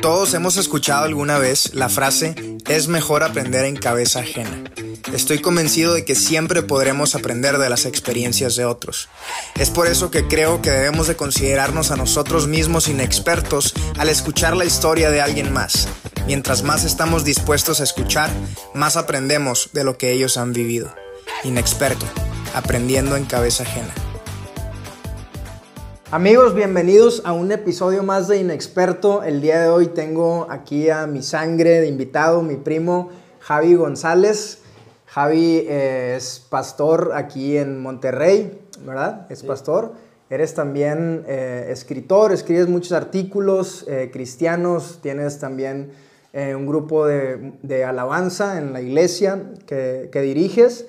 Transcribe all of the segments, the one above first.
Todos hemos escuchado alguna vez la frase es mejor aprender en cabeza ajena. Estoy convencido de que siempre podremos aprender de las experiencias de otros. Es por eso que creo que debemos de considerarnos a nosotros mismos inexpertos al escuchar la historia de alguien más. Mientras más estamos dispuestos a escuchar, más aprendemos de lo que ellos han vivido. Inexperto, aprendiendo en cabeza ajena. Amigos, bienvenidos a un episodio más de Inexperto. El día de hoy tengo aquí a mi sangre de invitado, mi primo Javi González. Javi eh, es pastor aquí en Monterrey, ¿verdad? Es pastor. Eres también eh, escritor, escribes muchos artículos eh, cristianos, tienes también un grupo de, alabanza en la iglesia que, que diriges.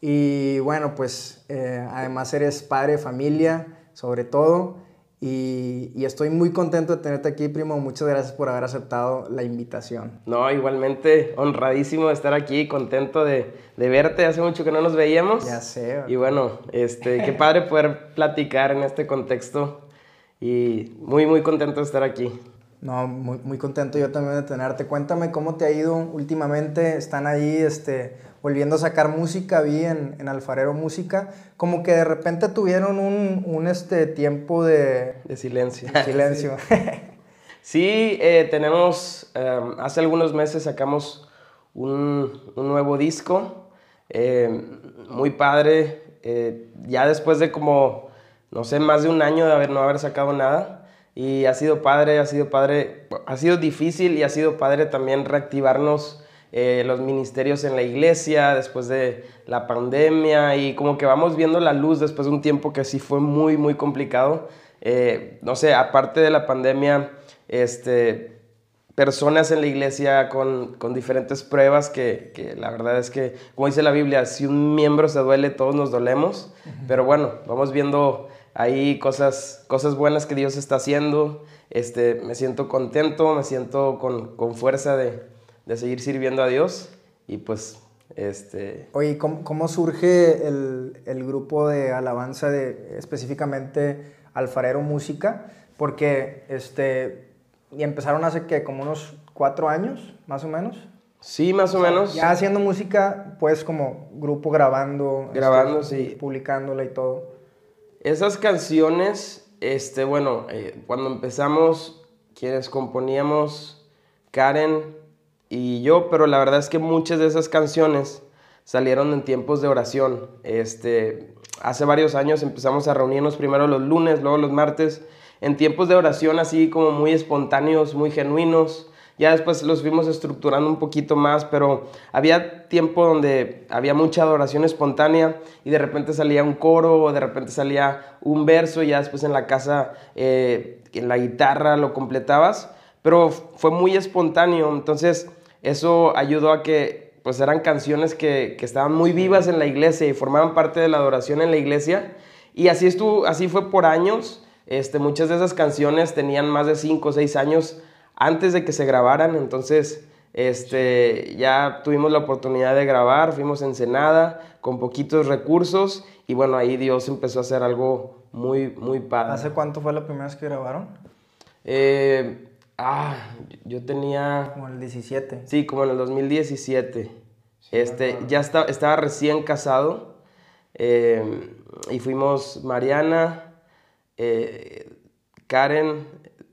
Y bueno, pues además eres padre de familia sobre todo. Y, estoy muy contento de tenerte aquí, primo. Muchas gracias por haber aceptado la invitación. No, igualmente honradísimo de estar aquí, contento de, de verte. Hace mucho que no nos veíamos. Ya sé. Y bueno, este, qué padre poder platicar en este contexto. Y muy, muy contento de estar aquí. No, muy, muy contento yo también de tenerte. Cuéntame cómo te ha ido últimamente. Están ahí, este, volviendo a sacar música, vi en, en Alfarero Música, como que de repente tuvieron un, un este, tiempo de... De silencio. silencio. sí, eh, tenemos, em, hace algunos meses sacamos un, un nuevo disco, em, muy padre, eh, ya después de como, no sé, más de un año de haber, no haber sacado nada. Y ha sido padre, ha sido padre, ha sido difícil y ha sido padre también reactivarnos eh, los ministerios en la iglesia después de la pandemia y como que vamos viendo la luz después de un tiempo que sí fue muy, muy complicado. Eh, no sé, aparte de la pandemia, este, personas en la iglesia con, con diferentes pruebas que, que, la verdad es que, como dice la Biblia, si un miembro se duele, todos nos dolemos. Pero bueno, vamos viendo ahí cosas, cosas buenas que Dios está haciendo. Este, me siento contento, me siento con, con fuerza de, de seguir sirviendo a Dios y pues este... Oye, ¿cómo, cómo surge el, el, grupo de alabanza de específicamente Alfarero Música? Porque este, y empezaron hace que como unos cuatro años, más o menos. Sí, más o, menos. Ya haciendo música, pues como grupo grabando. Grabando, este, sí. Publicándola y todo. Esas canciones, este, bueno, eh, cuando empezamos, quienes componíamos, Karen, y yo, pero la verdad es que muchas de esas canciones salieron en tiempos de oración. Este, hace varios años empezamos a reunirnos primero los lunes, luego los martes, en tiempos de oración así como muy espontáneos, muy genuinos. Ya después los fuimos estructurando un poquito más, pero había tiempo donde había mucha adoración espontánea y de repente salía un coro o de repente salía un verso y ya después en la casa, eh, en la guitarra lo completabas, pero fue muy espontáneo. Entonces, eso ayudó a que pues eran canciones que, que, estaban muy vivas en la iglesia y formaban parte de la adoración en la iglesia. Y así, estuvo, así fue por años. Este, muchas de esas canciones tenían más de 5 o 6 años antes de que se grabaran. Entonces este, ya tuvimos la oportunidad de grabar, fuimos en Ensenada con poquitos recursos y bueno, ahí Dios empezó a hacer algo muy, muy padre. ¿Hace cuánto fue la primera vez que grabaron? Eh, Ah, yo tenía... Como en el 17. Sí, como en el 2017. este, ya estaba, estaba recién casado em, y fuimos Mariana, eh, Karen,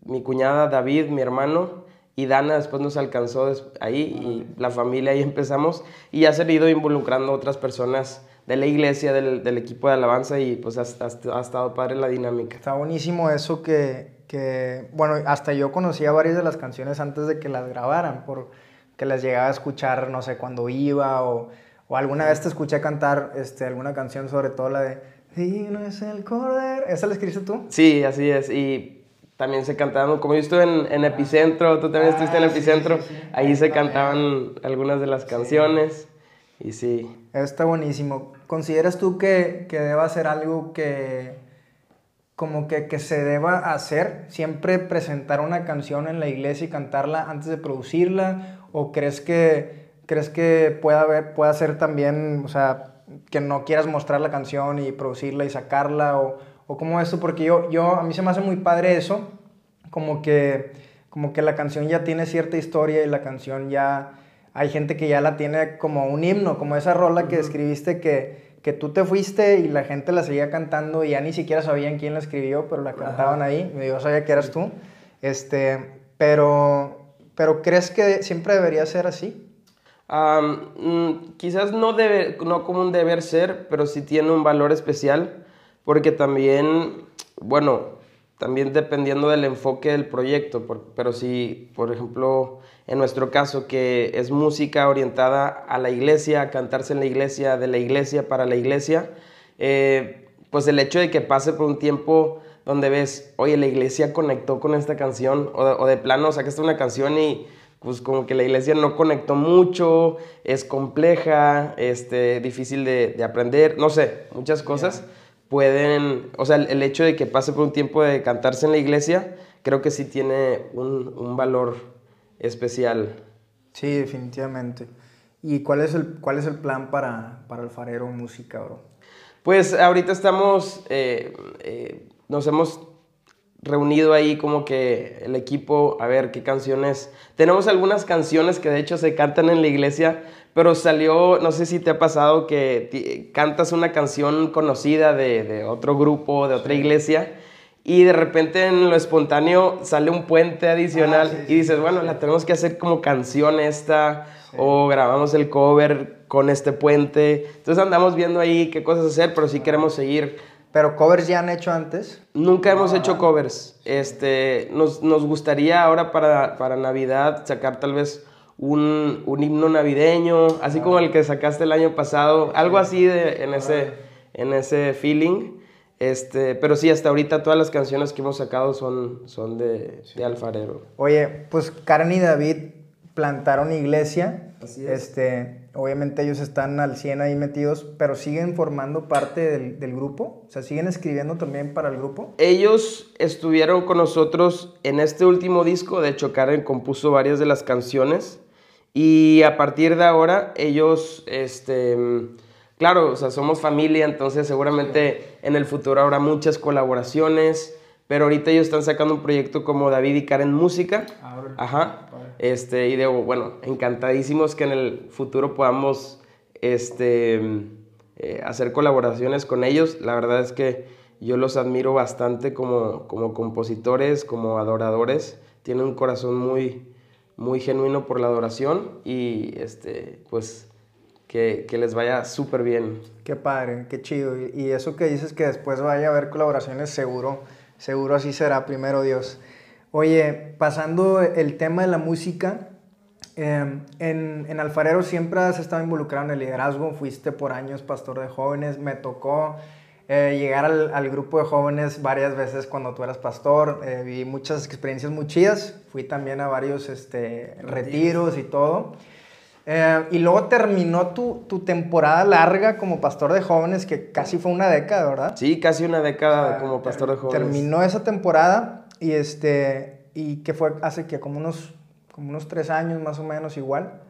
mi cuñada David, mi hermano y Dana después nos alcanzó ahí y la familia ahí empezamos y ya se han ido involucrando otras personas de la iglesia, del, del equipo de alabanza y pues ha, ha, ha estado padre la dinámica. Está buenísimo eso que, que, bueno, hasta yo conocía varias de las canciones antes de que las grabaran, porque las llegaba a escuchar, no sé, cuando iba o, o alguna vez te escuché cantar este, alguna canción, sobre todo la de Dino es el cordero. ¿Esa la escribiste tú? Sí, así es. Y también se cantaban, como yo estuve en, en Epicentro, tú también estuviste en ah, Epicentro, ahí se cantaban algunas de las canciones. Y sí. Está buenísimo. ¿Consideras tú que, que deba ser algo que como que, que, se deba hacer, siempre presentar una canción en la iglesia y cantarla antes de producirla? ¿O crees que, crees que pueda, haber, pueda ser también, o sea, que no quieras mostrar la canción y producirla y sacarla? ¿O, o cómo eso? Porque yo, yo, a mí se me hace muy padre eso, como que como que la canción ya tiene cierta historia y la canción ya, hay gente que ya la tiene como un himno, como esa rola que escribiste que, que tú te fuiste y la gente la seguía cantando y ya ni siquiera sabían quién la escribió, pero la cantaban ahí, yo sabía que eras tú, este, pero, pero ¿crees que siempre debería ser así? Mm, quizás no, debe, no como un deber ser, pero sí tiene un valor especial, porque también, bueno, también dependiendo del enfoque del proyecto, pero si, por ejemplo, en nuestro caso, que es música orientada a la iglesia, a cantarse en la iglesia, de la iglesia para la iglesia, eh, pues el hecho de que pase por un tiempo donde ves, oye, la iglesia conectó con esta canción, o de, o de plano sacaste una canción y pues como que la iglesia no conectó mucho, es compleja, este, difícil de, aprender, no sé, muchas cosas pueden, o sea, el, hecho de que pase por un tiempo de cantarse en la iglesia, creo que sí tiene un, valor especial. Sí, definitivamente. ¿Y cuál es el, cuál es el plan para, para Alfarero Música, bro? Pues ahorita estamos, eh, eh, nos hemos reunido ahí como que el equipo a ver qué canciones. Tenemos algunas canciones que de hecho se cantan en la iglesia, pero salió, no sé si te ha pasado que cantas una canción conocida de, otro grupo, de otra iglesia. Y de repente en lo espontáneo sale un puente adicional ah, y dices, bueno, la tenemos que hacer como canción esta, o grabamos el cover con este puente. Entonces andamos viendo ahí qué cosas hacer, pero sí queremos seguir ¿Pero covers ya han hecho antes? Nunca hemos hecho covers. Este, nos, nos gustaría ahora para, para, Navidad sacar tal vez un, un himno navideño, así como el que sacaste el año pasado, algo así de, en, ese, en ese feeling. Este, pero sí, hasta ahorita todas las canciones que hemos sacado son, son de, de Alfarero. Oye, pues Karen y David plantaron iglesia. Así es. Este, obviamente ellos están al 100 ahí metidos, pero siguen formando parte del, grupo, o sea, siguen escribiendo también para el grupo. Ellos estuvieron con nosotros en este último disco, de hecho Karen compuso varias de las canciones y a partir de ahora ellos, este, claro, o sea, somos familia, entonces seguramente en el futuro habrá muchas colaboraciones. Pero ahorita ellos están sacando un proyecto como David y Karen Música. Ah, Ajá. Este, y digo, bueno, encantadísimos que en el futuro podamos este, eh, hacer colaboraciones con ellos. La verdad es que yo los admiro bastante como, como compositores, como adoradores. Tienen un corazón muy, muy genuino por la adoración y este, pues que, que les vaya súper bien. Qué padre, qué chido. Y eso que dices que después vaya a haber colaboraciones, seguro, seguro así será, primero Dios. Oye, pasando el tema de la música, em, en, Alfarero siempre has estado involucrado en el liderazgo, fuiste por años pastor de jóvenes, me tocó eh, llegar al, grupo de jóvenes varias veces cuando tú eras pastor, eh, vi muchas experiencias muy chidas, fui también a varios este, retiros y todo. Eh, y luego terminó tu, tu, temporada larga como pastor de jóvenes, que casi fue una década, ¿verdad? Sí, casi una década como pastor de jóvenes. Terminó esa temporada y este, y que fue hace que como unos, como unos tres años más o menos igual,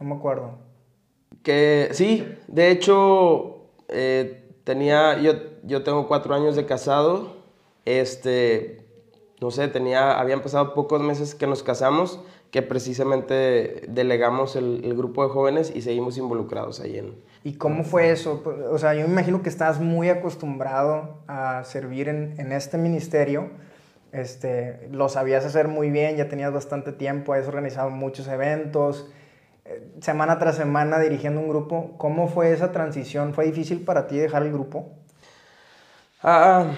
no me acuerdo. Que sí, de hecho, eh, tenía, yo, yo tengo cuatro años de casado, este, no sé, tenía, habían pasado pocos meses que nos casamos, que precisamente delegamos el, el, grupo de jóvenes y seguimos involucrados ahí en... ¿Y cómo fue eso? O sea, yo me imagino que estás muy acostumbrado a servir en, en este ministerio, este, lo sabías hacer muy bien, ya tenías bastante tiempo, has organizado muchos eventos, eh, semana tras semana dirigiendo un grupo. ¿Cómo fue esa transición? ¿Fue difícil para ti dejar el grupo? Ah,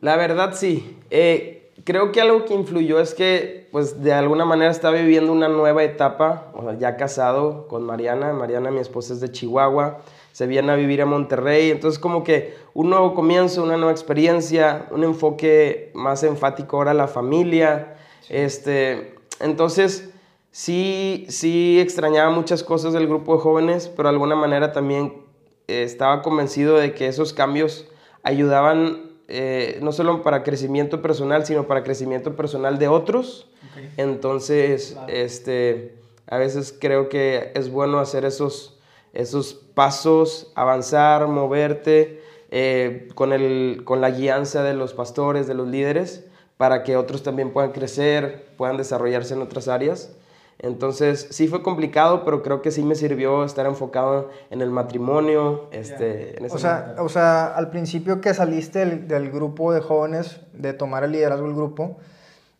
la verdad sí. Eh, creo que algo que influyó es que, pues, de alguna manera estaba viviendo una nueva etapa, ya casado con Mariana. Mariana, mi esposa, es de Chihuahua se viene a vivir a Monterrey. Entonces como que un nuevo comienzo, una nueva experiencia, un enfoque más enfático ahora a la familia. Este, entonces sí, sí extrañaba muchas cosas del grupo de jóvenes, pero de alguna manera también eh, estaba convencido de que esos cambios ayudaban eh, no solo para crecimiento personal, sino para crecimiento personal de otros. Entonces, este, a veces creo que es bueno hacer esos esos pasos, avanzar, moverte eh, con, el, con la guianza de los pastores, de los líderes, para que otros también puedan crecer, puedan desarrollarse en otras áreas. Entonces, sí fue complicado, pero creo que sí me sirvió estar enfocado en el matrimonio. Este, o, sea, o sea, al principio que saliste del, grupo de jóvenes, de tomar el liderazgo del grupo,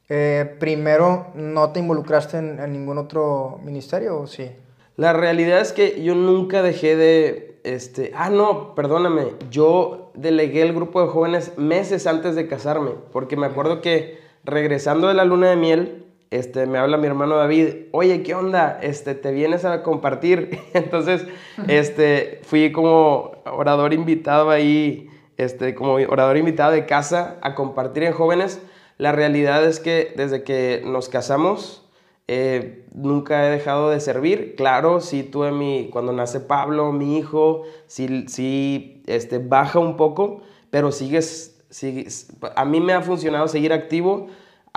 eh, primero no te involucraste en, en, ningún otro ministerio, ¿o sí? La realidad es que yo nunca dejé de, este, ah, no, perdóname, yo delegué el grupo de jóvenes meses antes de casarme, porque me acuerdo que regresando de la luna de miel, este, me habla mi hermano David, oye, ¿qué onda? Este, ¿te vienes a compartir? Entonces, este, fui como orador invitado ahí, este, como orador invitado de casa a compartir en jóvenes. La realidad es que desde que nos casamos, eh, nunca he dejado de servir. Claro, sí tuve mi, cuando nace Pablo, mi hijo, sí, sí este, baja un poco, pero sigues, sigues, a mí me ha funcionado seguir activo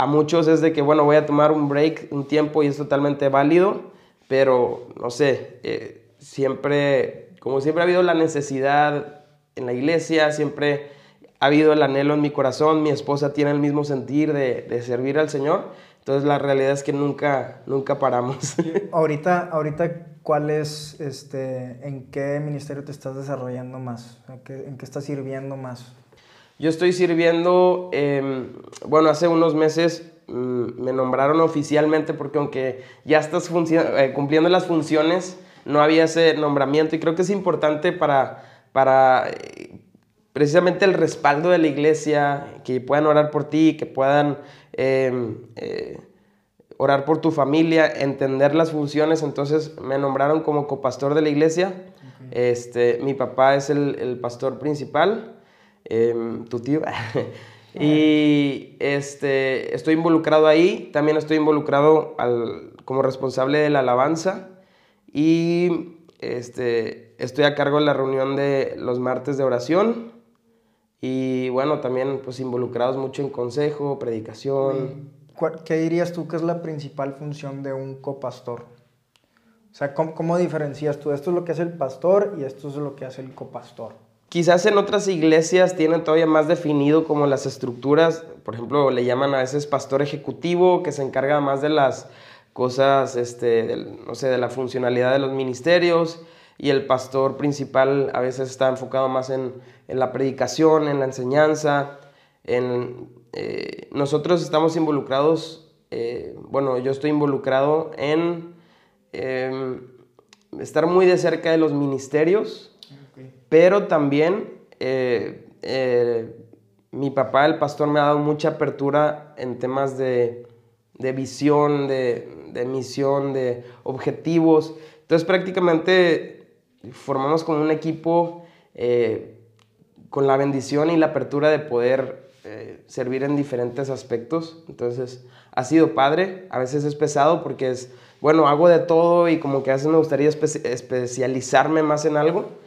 a muchos es de que, bueno, voy a tomar un break, un tiempo y es totalmente válido, pero no sé, eh, siempre, como siempre ha habido la necesidad en la iglesia, siempre ha habido el anhelo en mi corazón, mi esposa tiene el mismo sentir de, servir al Señor, entonces la realidad es que nunca, nunca paramos. ahorita, ahorita, ¿cuál es, este, en qué ministerio te estás desarrollando más? ¿En qué, en qué estás sirviendo más? Yo estoy sirviendo, em, bueno, hace unos meses mm, me nombraron oficialmente porque aunque ya estás eh, cumpliendo las funciones, no había ese nombramiento y creo que es importante para, para eh, precisamente el respaldo de la iglesia, que puedan orar por ti, que puedan em, eh, orar por tu familia, entender las funciones. Entonces me nombraron como copastor de la iglesia. Este, mi papá es el, el pastor principal. Em, tu tío. y este, estoy involucrado ahí, también estoy involucrado al, como responsable de la alabanza y este, estoy a cargo de la reunión de los martes de oración y bueno, también pues involucrados mucho en consejo, predicación. ¿Qué dirías tú que es la principal función de un copastor? O sea, ¿cómo, ¿cómo, diferencias tú? Esto es lo que hace el pastor y esto es lo que hace el copastor. Quizás en otras iglesias tienen todavía más definido como las estructuras, por ejemplo, le llaman a veces pastor ejecutivo, que se encarga más de las cosas, este, no sé, de la funcionalidad de los ministerios, y el pastor principal a veces está enfocado más en, la predicación, en la enseñanza. En, eh, nosotros estamos involucrados, eh, bueno, yo estoy involucrado en em, estar muy de cerca de los ministerios, pero también eh, eh, mi papá, el pastor, me ha dado mucha apertura en temas de, visión, de, misión, de objetivos. Entonces prácticamente formamos como un equipo eh, con la bendición y la apertura de poder servir en diferentes aspectos. Entonces ha sido padre, a veces es pesado porque es, bueno, hago de todo y como que a veces me gustaría especializarme más en algo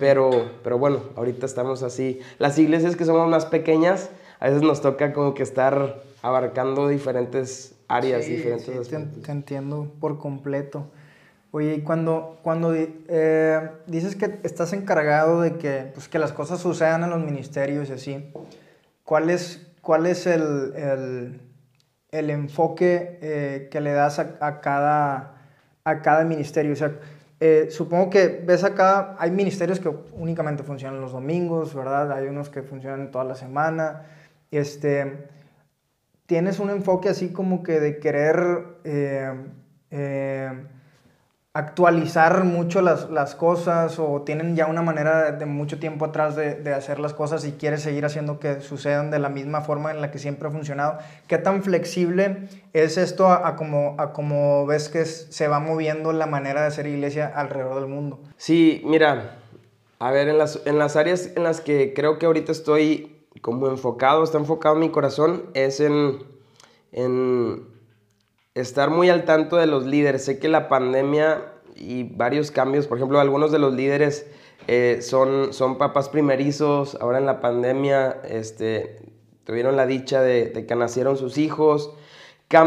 pero, pero bueno, ahorita estamos así. Las iglesias que somos más pequeñas, a veces nos toca como que estar abarcando diferentes áreas, diferentes sí, te, entiendo por completo. Oye, y cuando, cuando eh, dices que estás encargado de que, pues, que las cosas sucedan en los ministerios y así, ¿cuál es, cuál es el, el, el enfoque eh, que le das a, a, cada, a cada ministerio? O sea, eh, supongo que ves acá, hay ministerios que únicamente funcionan los domingos, ¿verdad? Hay unos que funcionan toda la semana. Este, tienes un enfoque así como que de querer eh, eh, actualizar mucho las, las, cosas o tienen ya una manera de, mucho tiempo atrás de, de, hacer las cosas y quieres seguir haciendo que sucedan de la misma forma en la que siempre ha funcionado. ¿Qué tan flexible es esto a, como, a como ves que se va moviendo la manera de hacer iglesia alrededor del mundo? Sí, mira, a ver, en las, en las áreas en las que creo que ahorita estoy como enfocado, está enfocado mi corazón, es en, en estar muy al tanto de los líderes. Sé que la pandemia y varios cambios, por ejemplo, algunos de los líderes eh, son, son papás primerizos, ahora en la pandemia este, tuvieron la dicha de, que nacieron sus hijos,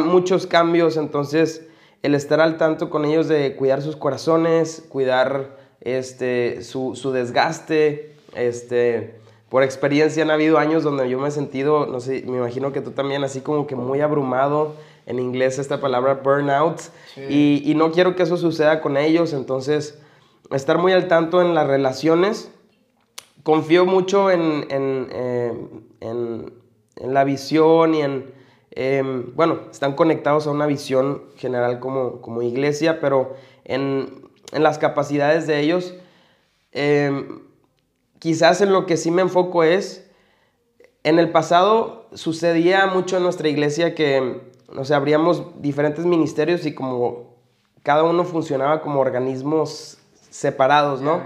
muchos cambios, entonces el estar al tanto con ellos de cuidar sus corazones, cuidar este, su, su desgaste, este, por experiencia han habido años donde yo me he sentido, no sé, me imagino que tú también, así como que muy abrumado, en inglés esta palabra burnout, y, y, no quiero que eso suceda con ellos, entonces estar muy al tanto en las relaciones, confío mucho en, en, eh, en, en la visión y en, em, bueno, están conectados a una visión general como, como iglesia, pero en, en las capacidades de ellos, em, quizás en lo que sí me enfoco es, en el pasado sucedía mucho en nuestra iglesia que, no sé, abríamos diferentes ministerios y como cada uno funcionaba como organismos separados, ¿no?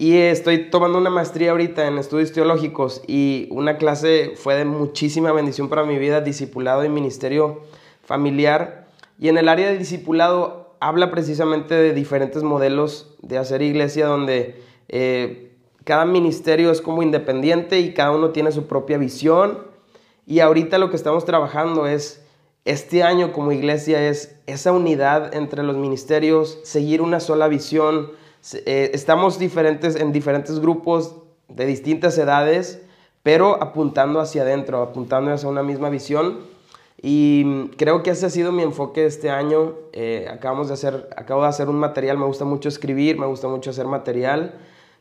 Y estoy tomando una maestría ahorita en estudios teológicos y una clase fue de muchísima bendición para mi vida, discipulado y ministerio familiar. Y en el área de discipulado habla precisamente de diferentes modelos de hacer iglesia donde eh, cada ministerio es como independiente y cada uno tiene su propia visión. Y ahorita lo que estamos trabajando es, este año como iglesia, es esa unidad entre los ministerios, seguir una sola visión, eh, estamos diferentes en diferentes grupos de distintas edades, pero apuntando hacia adentro, apuntando hacia una misma visión. Y creo que ese ha sido mi enfoque este año. Eh, acabamos de hacer, acabo de hacer un material, me gusta mucho escribir, me gusta mucho hacer material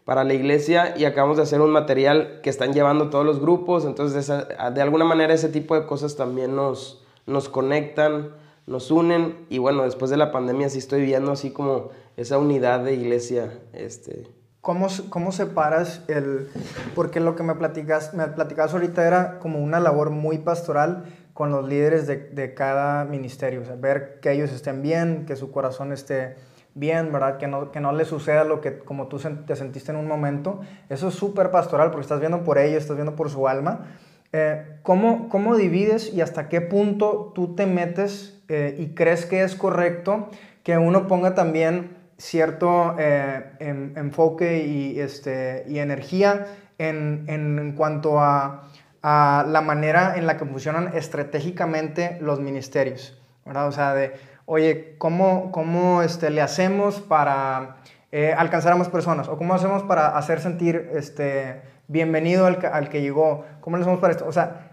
para la iglesia y acabamos de hacer un material que están llevando todos los grupos. Entonces, de, alguna manera ese tipo de cosas también nos, nos conectan, nos unen. Y bueno, después de la pandemia sí estoy viendo así como esa unidad de iglesia. Este. ¿Cómo, ¿Cómo separas el...? Porque lo que me platicas, me platicas ahorita era como una labor muy pastoral con los líderes de, de cada ministerio. O sea, ver que ellos estén bien, que su corazón esté bien, ¿verdad? Que no, que no le suceda lo que como tú te sentiste en un momento. Eso es súper pastoral porque estás viendo por ellos, estás viendo por su alma. Eh, ¿cómo, ¿Cómo divides y hasta qué punto tú te metes eh, y crees que es correcto que uno ponga también cierto eh, enfoque y, este, y energía en, en, cuanto a, a, la manera en la que funcionan estratégicamente los ministerios, ¿verdad? O sea, de, oye, ¿cómo, cómo este, le hacemos para eh, alcanzar a más personas? ¿O cómo hacemos para hacer sentir este, bienvenido al, al que llegó? ¿Cómo le hacemos para esto? O sea,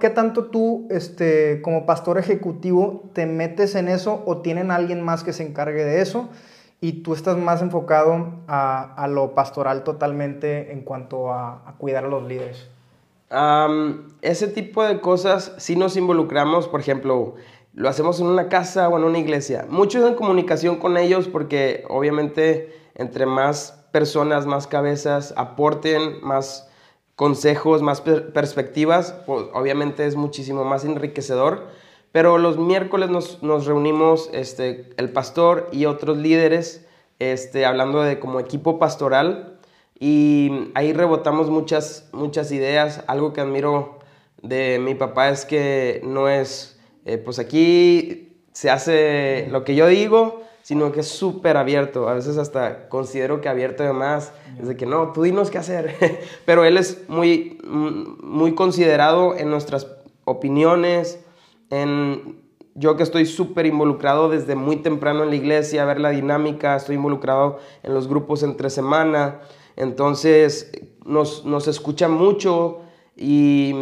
¿Qué tanto tú, este, como pastor ejecutivo, te metes en eso o tienen alguien más que se encargue de eso? y tú estás más enfocado a, a lo pastoral totalmente en cuanto a, a cuidar a los líderes. ese tipo de cosas sí nos involucramos, por ejemplo, lo hacemos en una casa o en una iglesia. Mucho en comunicación con ellos porque obviamente entre más personas, más cabezas aporten, más consejos, más perspectivas, pues obviamente es muchísimo más enriquecedor pero los miércoles nos, nos reunimos este, el pastor y otros líderes este, hablando de como equipo pastoral y ahí rebotamos muchas, muchas ideas. Algo que admiro de mi papá es que no es, eh, pues aquí se hace lo que yo digo, sino que es súper abierto. A veces hasta considero que abierto de más. Es de que no, tú dinos qué hacer. Pero él es muy, muy considerado en nuestras opiniones, yo que estoy súper involucrado desde muy temprano en la iglesia, a ver la dinámica, estoy involucrado en los grupos entre semana, entonces nos, nos escucha mucho y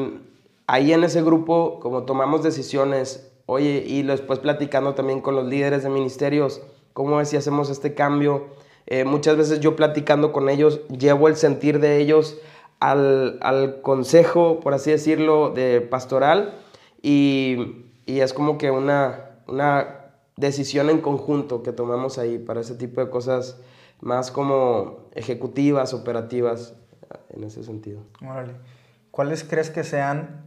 ahí en ese grupo, como tomamos decisiones, oye, y después platicando también con los líderes de ministerios, cómo es si hacemos este cambio, eh, muchas veces yo platicando con ellos, llevo el sentir de ellos al, al consejo, por así decirlo, de pastoral y, y es como que una, una decisión en conjunto que tomamos ahí para ese tipo de cosas más como ejecutivas, operativas, en ese sentido. Órale. ¿Cuáles crees que sean,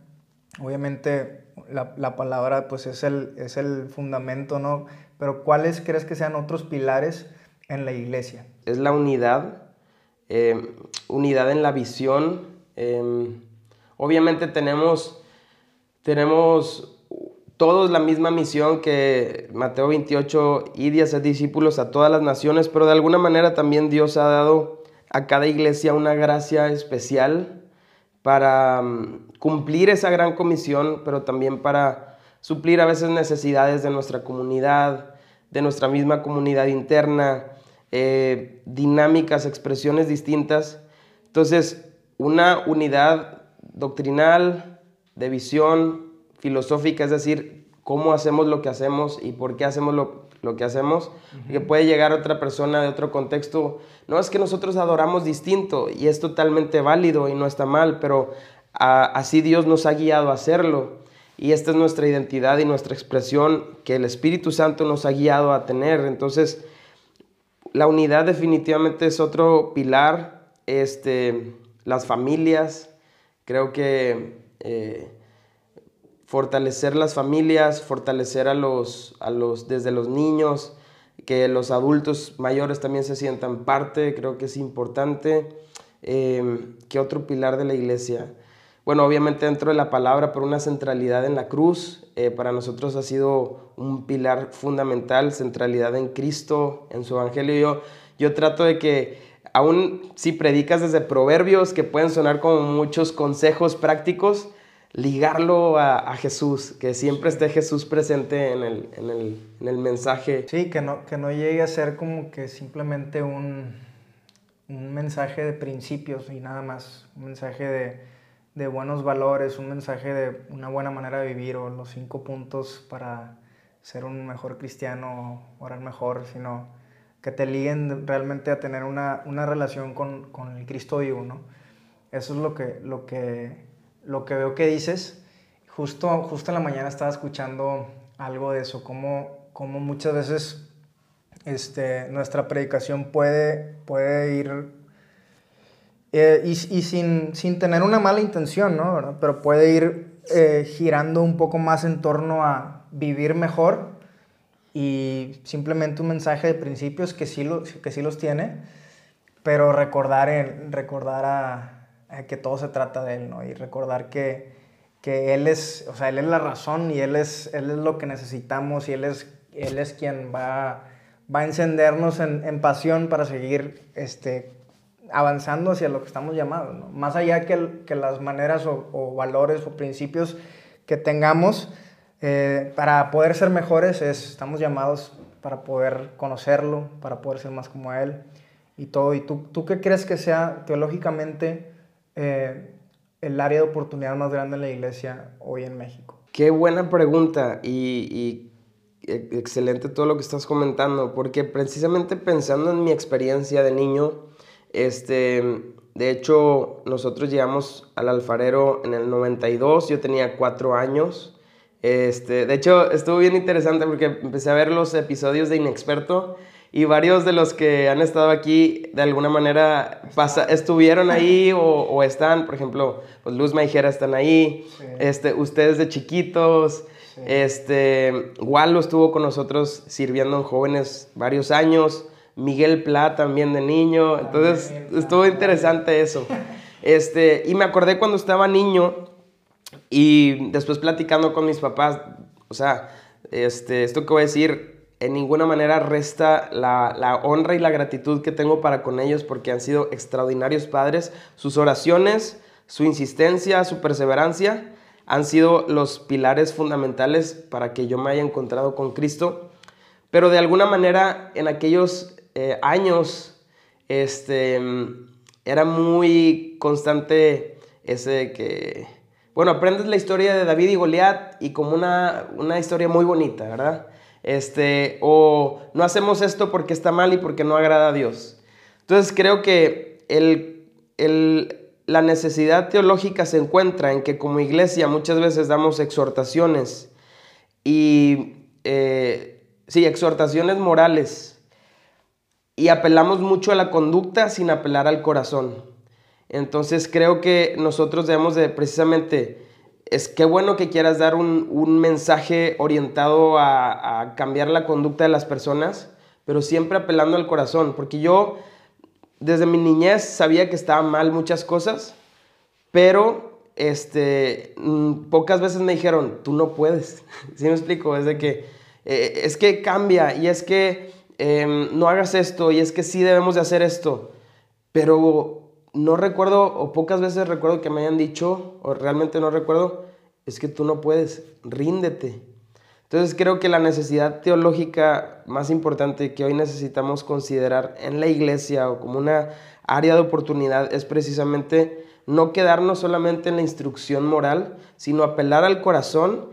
obviamente la, la, palabra pues es el, es el fundamento, ¿no? Pero ¿cuáles crees que sean otros pilares en la iglesia? Es la unidad, eh, unidad en la visión. Eh, obviamente tenemos tenemos todos la misma misión que Mateo 28, y a ser discípulos a todas las naciones, pero de alguna manera también Dios ha dado a cada iglesia una gracia especial para mm, cumplir esa gran comisión, pero también para suplir a veces necesidades de nuestra comunidad, de nuestra misma comunidad interna, eh, dinámicas, expresiones distintas. Entonces, una unidad doctrinal, de visión, filosófica, es decir, cómo hacemos lo que hacemos y por qué hacemos lo, lo que hacemos, que puede llegar otra persona de otro contexto. No es que nosotros adoramos distinto y es totalmente válido y no está mal, pero así Dios nos ha guiado a hacerlo. Y esta es nuestra identidad y nuestra expresión que el Espíritu Santo nos ha guiado a tener. Entonces, la unidad definitivamente es otro pilar. Este, las familias, creo que eh, fortalecer las familias, fortalecer a los, a los, desde los niños, que los adultos mayores también se sientan parte, creo que es importante. Em, ¿Qué otro pilar de la iglesia? Bueno, obviamente dentro de la palabra, por una centralidad en la cruz, eh, para nosotros ha sido un pilar fundamental, centralidad en Cristo, en su evangelio. Yo, yo trato de que, aún si predicas desde proverbios, que pueden sonar como muchos consejos prácticos, ligarlo a, Jesús, que siempre esté Jesús presente en el, mensaje. Sí, que no, que no llegue a ser como que simplemente un, un mensaje de principios y nada más, un mensaje de, buenos valores, un mensaje de una buena manera de vivir o los cinco puntos para ser un mejor cristiano, orar mejor, sino que te liguen realmente a tener una, relación con, con, el Cristo vivo, ¿no? Eso es lo que, lo que lo que veo que dices, justo, justo en la mañana estaba escuchando algo de eso, como, como muchas veces este, nuestra predicación puede, puede ir, eh, y, y sin, sin, tener una mala intención, ¿no? Pero puede ir eh, girando un poco más en torno a vivir mejor y simplemente un mensaje de principios que sí, lo, que sí los tiene, pero recordar, el, recordar a, que todo se trata de Él, ¿no? Y recordar que, que Él es, o sea, Él es la razón y Él es, él es lo que necesitamos y Él es, él es quien va, va a encendernos en, en pasión para seguir este, avanzando hacia lo que estamos llamados, ¿no? Más allá que, que las maneras o, valores o principios que tengamos eh, para poder ser mejores, es, estamos llamados para poder conocerlo, para poder ser más como Él y todo. ¿Y tú, tú qué crees que sea teológicamente eh, el área de oportunidad más grande en la iglesia hoy en México? Qué buena pregunta y, e, excelente todo lo que estás comentando, porque precisamente pensando en mi experiencia de niño, este, de hecho, nosotros llegamos al alfarero en el 92, yo tenía cuatro años. Este, de hecho, estuvo bien interesante porque empecé a ver los episodios de Inexperto y varios de los que han estado aquí de alguna manera pasa, estuvieron ahí o, están, por ejemplo, pues Luz Maijera están ahí, este, ustedes de chiquitos, este, Wallo estuvo con nosotros sirviendo en jóvenes varios años, Miguel Pla también de niño, entonces estuvo interesante eso. Este, y me acordé cuando estaba niño y después platicando con mis papás, o sea, este, esto que voy a decir, en ninguna manera resta la, honra y la gratitud que tengo para con ellos porque han sido extraordinarios padres. Sus oraciones, su insistencia, su perseverancia han sido los pilares fundamentales para que yo me haya encontrado con Cristo. Pero de alguna manera en aquellos eh, años este, era muy constante ese que, bueno, aprendes la historia de David y Goliat y como una, una historia muy bonita, ¿verdad? Este, o no hacemos esto porque está mal y porque no agrada a Dios. Entonces creo que la necesidad teológica se encuentra en que como iglesia muchas veces damos exhortaciones y, eh, sí, exhortaciones morales y apelamos mucho a la conducta sin apelar al corazón. Entonces creo que nosotros debemos de precisamente es que bueno que quieras dar un, mensaje orientado a, cambiar la conducta de las personas, pero siempre apelando al corazón, porque yo desde mi niñez sabía que estaban mal muchas cosas, pero este, mm, pocas veces me dijeron, tú no puedes, ¿sí me explico? Es de que, eh, es que cambia y es que em, no hagas esto y es que sí debemos de hacer esto, pero no recuerdo, o pocas veces recuerdo que me hayan dicho, o realmente no recuerdo, es que tú no puedes, ríndete. Entonces creo que la necesidad teológica más importante que hoy necesitamos considerar en la iglesia o como una área de oportunidad es precisamente no quedarnos solamente en la instrucción moral, sino apelar al corazón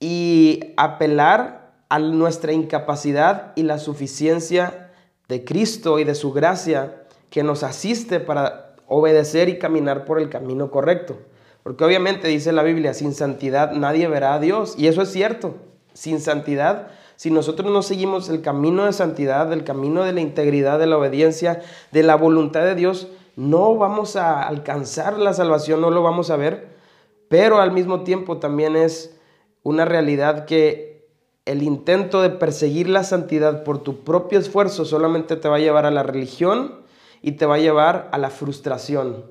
y apelar a nuestra incapacidad y la suficiencia de Cristo y de su gracia que nos asiste para obedecer y caminar por el camino correcto. Porque obviamente dice la Biblia, sin santidad nadie verá a Dios. Y eso es cierto. Sin santidad, si nosotros no seguimos el camino de santidad, el camino de la integridad, de la obediencia, de la voluntad de Dios, no vamos a alcanzar la salvación, no lo vamos a ver. Pero al mismo tiempo también es una realidad que el intento de perseguir la santidad por tu propio esfuerzo solamente te va a llevar a la religión y te va a llevar a la frustración.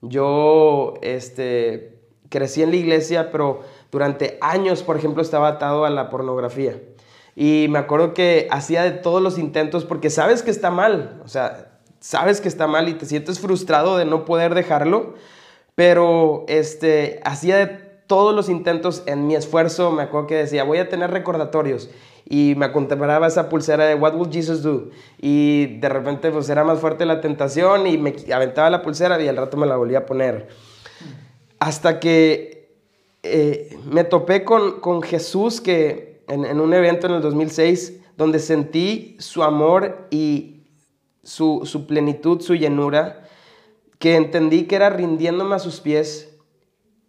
Yo este, crecí en la iglesia, pero durante años, por ejemplo, estaba atado a la pornografía. Y me acuerdo que hacía de todos los intentos porque sabes que está mal, o sea, sabes que está mal y te sientes frustrado de no poder dejarlo, pero este, hacía de todos los intentos en mi esfuerzo, me acuerdo que decía, voy a tener recordatorios y me contemplaba esa pulsera de What would Jesus do? Y de repente pues era más fuerte la tentación y me aventaba la pulsera y al rato me la volvía a poner. Hasta que eh, me topé con, con Jesús que en, en, un evento en el 2006 donde sentí su amor y su, su plenitud, su llenura, que entendí que era rindiéndome a sus pies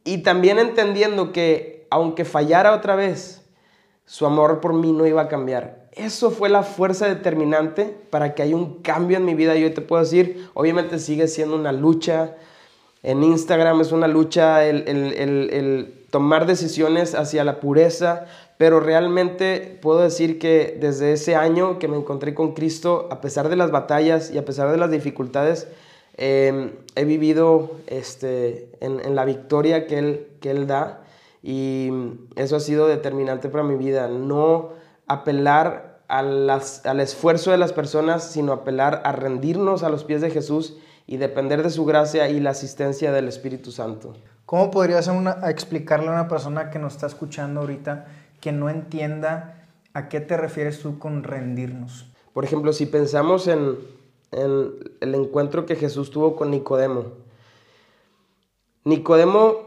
y también entendiendo que aunque fallara otra vez, su amor por mí no iba a cambiar. Eso fue la fuerza determinante para que haya un cambio en mi vida. Yo te puedo decir, obviamente sigue siendo una lucha. En Instagram es una lucha el, el tomar decisiones hacia la pureza, pero realmente puedo decir que desde ese año que me encontré con Cristo, a pesar de las batallas y a pesar de las dificultades, eh, he vivido este, en, en, la victoria que él, que él da y eso ha sido determinante para mi vida. No apelar a las, al esfuerzo de las personas, sino apelar a rendirnos a los pies de Jesús y depender de su gracia y la asistencia del Espíritu Santo. ¿Cómo podrías una, explicarle a una persona que nos está escuchando ahorita que no entienda a qué te refieres tú con rendirnos? Por ejemplo, si pensamos en, en el encuentro que Jesús tuvo con Nicodemo. Nicodemo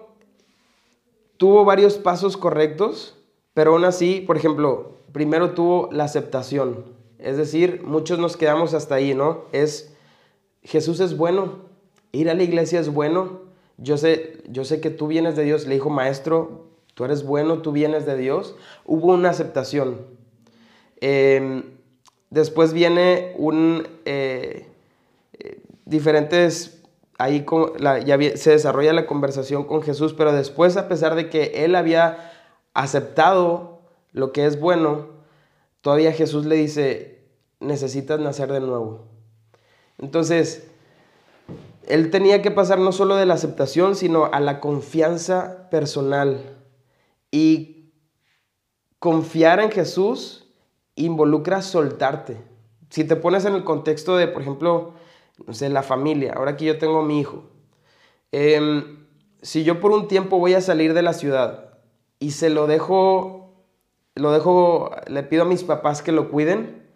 tuvo varios pasos correctos, pero aún así, por ejemplo, primero tuvo la aceptación. Es decir, muchos nos quedamos hasta ahí, ¿no? Es, Jesús es bueno, ir a la iglesia es bueno. Yo sé, yo sé que tú vienes de Dios, le dijo, maestro, tú eres bueno, tú vienes de Dios. Hubo una aceptación. Eh, Después viene un... Eh, eh, diferentes... Ahí ya se desarrolla la conversación con Jesús, pero después a pesar de que él había aceptado lo que es bueno, todavía Jesús le dice, necesitas nacer de nuevo. Entonces, él tenía que pasar no solo de la aceptación, sino a la confianza personal. Y confiar en Jesús involucra soltarte. Si te pones en el contexto de, por ejemplo, sé, la familia, ahora que yo tengo a mi hijo, em, si yo por un tiempo voy a salir de la ciudad y se lo dejo, lo dejo, le pido a mis papás que lo cuiden,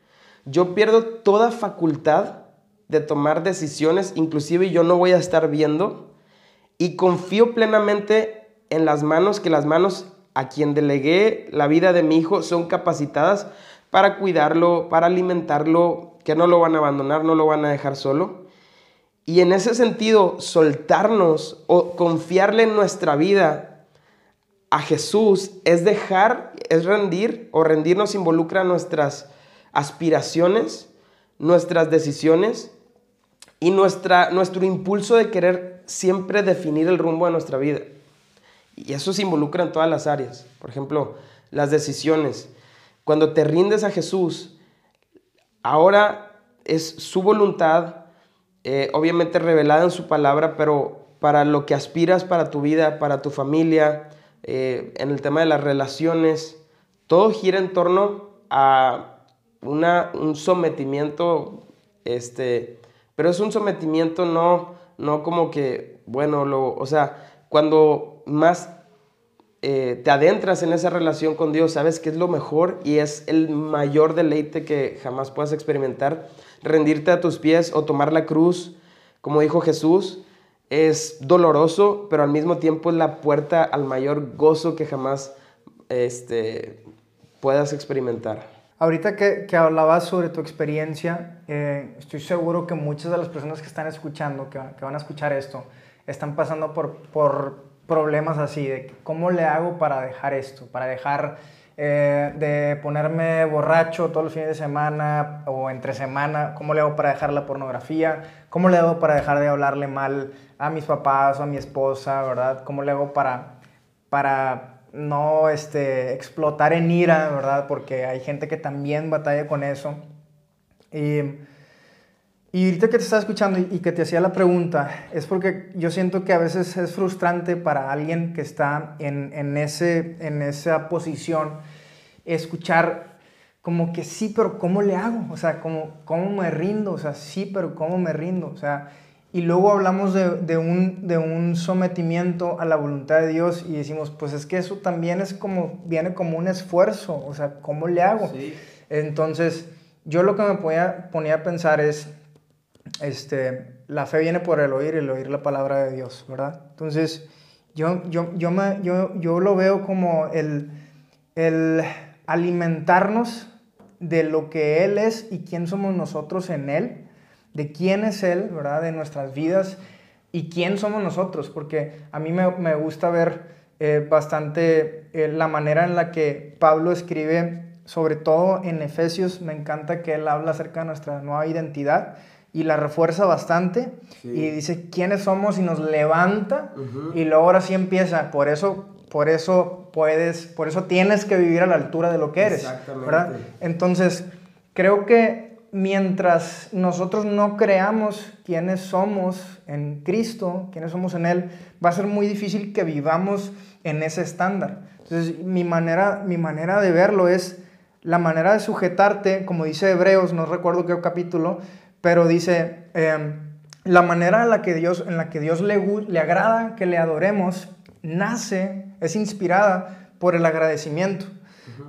yo pierdo toda facultad de tomar decisiones, inclusive yo no voy a estar viendo y confío plenamente en las manos, que las manos a quien delegué la vida de mi hijo son capacitadas para cuidarlo, para alimentarlo, que no lo van a abandonar, no lo van a dejar solo. Y en ese sentido, soltarnos o confiarle en nuestra vida a Jesús es dejar, es rendir o rendirnos involucra nuestras aspiraciones, nuestras decisiones y nuestra, nuestro impulso de querer siempre definir el rumbo de nuestra vida. Y eso se involucra en todas las áreas. Por ejemplo, las decisiones. Cuando te rindes a Jesús, ahora es su voluntad, eh, obviamente revelada en su palabra, pero para lo que aspiras para tu vida, para tu familia, eh, en el tema de las relaciones, todo gira en torno a una, un sometimiento, este, pero es un sometimiento no, no como que, bueno, lo, o sea, cuando más eh, te adentras en esa relación con Dios, sabes que es lo mejor y es el mayor deleite que jamás puedas experimentar. Rendirte a tus pies o tomar la cruz, como dijo Jesús, es doloroso, pero al mismo tiempo es la puerta al mayor gozo que jamás este, puedas experimentar. Ahorita que, que hablabas sobre tu experiencia, eh, estoy seguro que muchas de las personas que están escuchando, que, que van a escuchar esto, están pasando por, por problemas así, de cómo le hago para dejar esto, para dejar eh, de ponerme borracho todos los fines de semana o entre semana, cómo le hago para dejar la pornografía, cómo le hago para dejar de hablarle mal a mis papás o a mi esposa, ¿verdad? ¿Cómo le hago para, para no este, explotar en ira, ¿verdad? Porque hay gente que también batalla con eso. Y y ahorita que te estaba escuchando y que te hacía la pregunta, es porque yo siento que a veces es frustrante para alguien que está en, en, ese, en esa posición escuchar como que sí, pero ¿cómo le hago? O sea, ¿cómo, cómo me rindo? O sea, sí, pero ¿cómo me rindo? O sea, y luego hablamos de, de, un, de un sometimiento a la voluntad de Dios y decimos, pues es que eso también es como, viene como un esfuerzo, o sea, ¿cómo le hago? Sí. Entonces, yo lo que me ponía, ponía a pensar es, este, la fe viene por el oír el oír la palabra de Dios, ¿verdad? Entonces, yo, yo, yo, me, yo, yo lo veo como el, el alimentarnos de lo que Él es y quién somos nosotros en Él, de quién es Él, ¿verdad? De nuestras vidas y quién somos nosotros, porque a mí me, me gusta ver eh, bastante eh, la manera en la que Pablo escribe, sobre todo en Efesios, me encanta que Él habla acerca de nuestra nueva identidad y la refuerza bastante y dice quiénes somos y nos levanta y luego ahora sí empieza, por eso por eso puedes, por eso tienes que vivir a la altura de lo que eres, ¿verdad? Entonces, creo que mientras nosotros no creamos quiénes somos en Cristo, quiénes somos en él, va a ser muy difícil que vivamos en ese estándar. Entonces, mi manera mi manera de verlo es la manera de sujetarte, como dice Hebreos, no recuerdo qué capítulo, pero dice, em, la manera en la que Dios, en la que Dios le, le agrada que le adoremos, nace, es inspirada por el agradecimiento.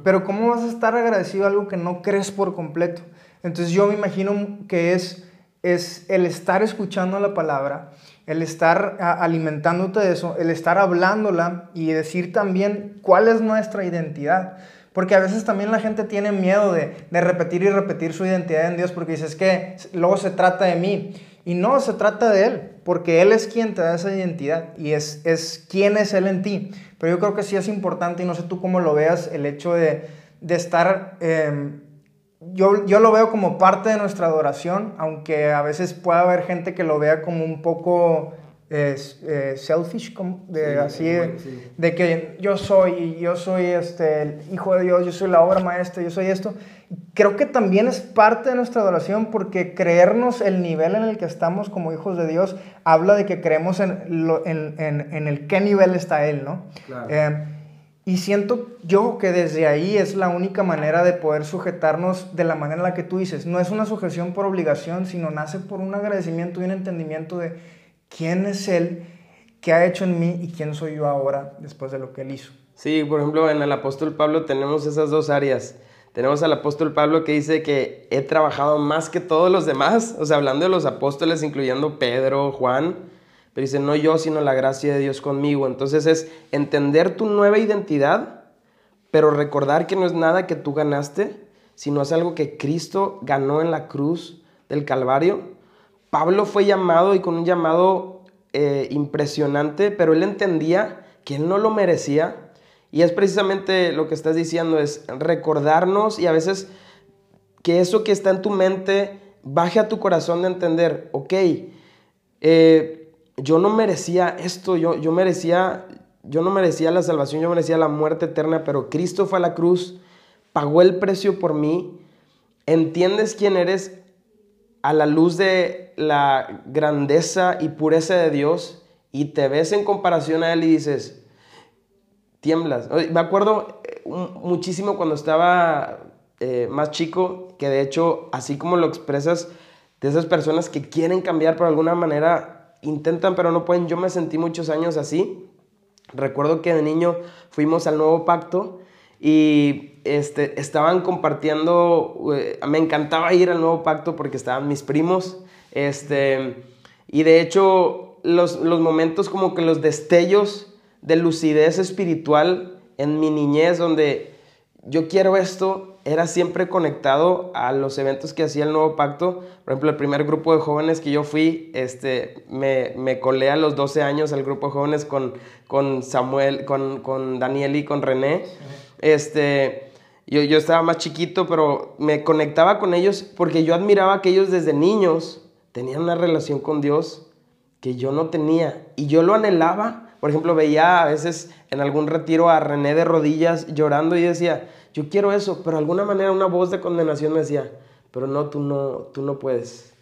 Pero ¿cómo vas a estar agradecido a algo que no crees por completo? Entonces yo me imagino que es, es el estar escuchando la palabra, el estar alimentándote de eso, el estar hablándola y decir también cuál es nuestra identidad. Porque a veces también la gente tiene miedo de, repetir y repetir su identidad en Dios porque dices que luego se trata de mí. Y no, se trata de Él, porque Él es quien te da esa identidad y es, es quién es Él en ti. Pero yo creo que sí es importante, y no sé tú cómo lo veas, el hecho de, estar... Em, yo, yo lo veo como parte de nuestra adoración, aunque a veces pueda haber gente que lo vea como un poco es, eh, selfish, de, así de, que yo soy, yo soy este, el hijo de Dios, yo soy la obra maestra, yo soy esto. Creo que también es parte de nuestra adoración porque creernos el nivel en el que estamos como hijos de Dios habla de que creemos en, en, en, el qué nivel está Él, ¿no? Eh, y siento yo que desde ahí es la única manera de poder sujetarnos de la manera en la que tú dices. No es una sujeción por obligación, sino nace por un agradecimiento y un entendimiento de quién es Él, qué ha hecho en mí y quién soy yo ahora después de lo que Él hizo. Sí, por ejemplo, en el apóstol Pablo tenemos esas dos áreas. Tenemos al apóstol Pablo que dice que he trabajado más que todos los demás, o sea, hablando de los apóstoles, incluyendo Pedro, Juan, pero dice, no yo, sino la gracia de Dios conmigo. Entonces es entender tu nueva identidad, pero recordar que no es nada que tú ganaste, sino es algo que Cristo ganó en la cruz del Calvario Pablo fue llamado y con un llamado eh, impresionante, pero él entendía que él no lo merecía. Y es precisamente lo que estás diciendo, es recordarnos y a veces que eso que está en tu mente baje a tu corazón de entender, ok, eh, yo no merecía esto, yo, yo merecía, yo no merecía la salvación, yo merecía la muerte eterna, pero Cristo fue a la cruz, pagó el precio por mí, entiendes quién eres, a la luz de la grandeza y pureza de Dios y te ves en comparación a Él y dices, tiemblas. Me acuerdo eh, muchísimo cuando estaba eh, más chico, que de hecho, así como lo expresas, de esas personas que quieren cambiar por alguna manera, intentan pero no pueden. Yo me sentí muchos años así. Recuerdo que de niño fuimos al nuevo pacto y este, estaban compartiendo, eh, me encantaba ir al nuevo pacto porque estaban mis primos, este, y de hecho los, los momentos como que los destellos de lucidez espiritual en mi niñez, donde yo quiero esto, era siempre conectado a los eventos que hacía el Nuevo Pacto. Por ejemplo, el primer grupo de jóvenes que yo fui, este, me, me colé a los 12 años al grupo de jóvenes con, con Samuel, con, con Daniel y con René. Este, yo, yo estaba más chiquito, pero me conectaba con ellos porque yo admiraba que ellos desde niños tenían una relación con Dios que yo no tenía. Y yo lo anhelaba. Por ejemplo, veía a veces en algún retiro a René de rodillas llorando y decía, yo quiero eso, pero de alguna manera una voz de condenación me decía, pero no, tú no, tú no puedes.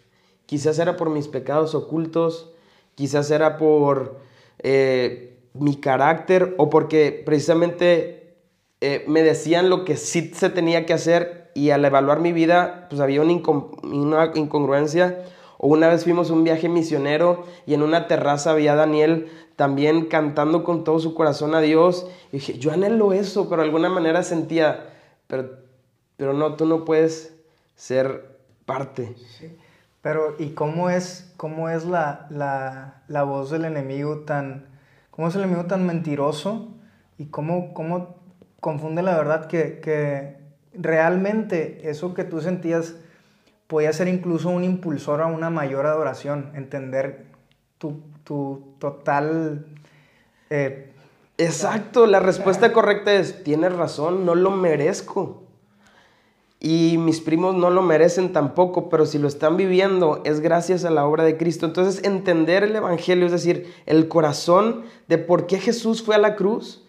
Quizás era por mis pecados ocultos, quizás era por eh, mi carácter o porque precisamente eh, me decían lo que sí se tenía que hacer y al evaluar mi vida, pues había una, una incongruencia. O una vez fuimos un viaje misionero y en una terraza había Daniel también cantando con todo su corazón a Dios. Y dije, yo anhelo eso, pero de alguna manera sentía, pero, pero no, tú no puedes ser parte. Pero, ¿y cómo es, cómo es la, la, la, voz del enemigo tan, cómo es el enemigo tan mentiroso? ¿Y cómo, cómo confunde la verdad que, que realmente eso que tú sentías podía ser incluso un impulsor a una mayor adoración, entender tu, tu total... Eh, Exacto, la respuesta correcta es, tienes razón, no lo merezco. Y mis primos no lo merecen tampoco, pero si lo están viviendo es gracias a la obra de Cristo. Entonces entender el Evangelio, es decir, el corazón de por qué Jesús fue a la cruz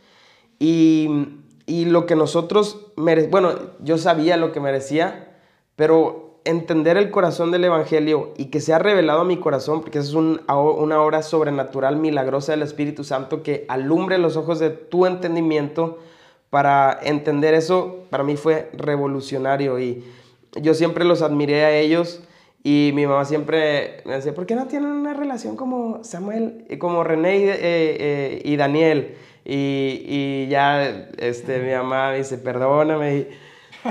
y, y lo que nosotros merecemos, bueno, yo sabía lo que merecía, pero entender el corazón del Evangelio y que se ha revelado a mi corazón, porque es una obra sobrenatural, milagrosa del Espíritu Santo que alumbre los ojos de tu entendimiento para entender eso, para mí fue revolucionario y yo siempre los admiré a ellos y mi mamá siempre me decía, ¿por qué no tienen una relación como Samuel, y como René y, eh, eh, y Daniel? Y, y, ya este, mi mamá dice, perdóname,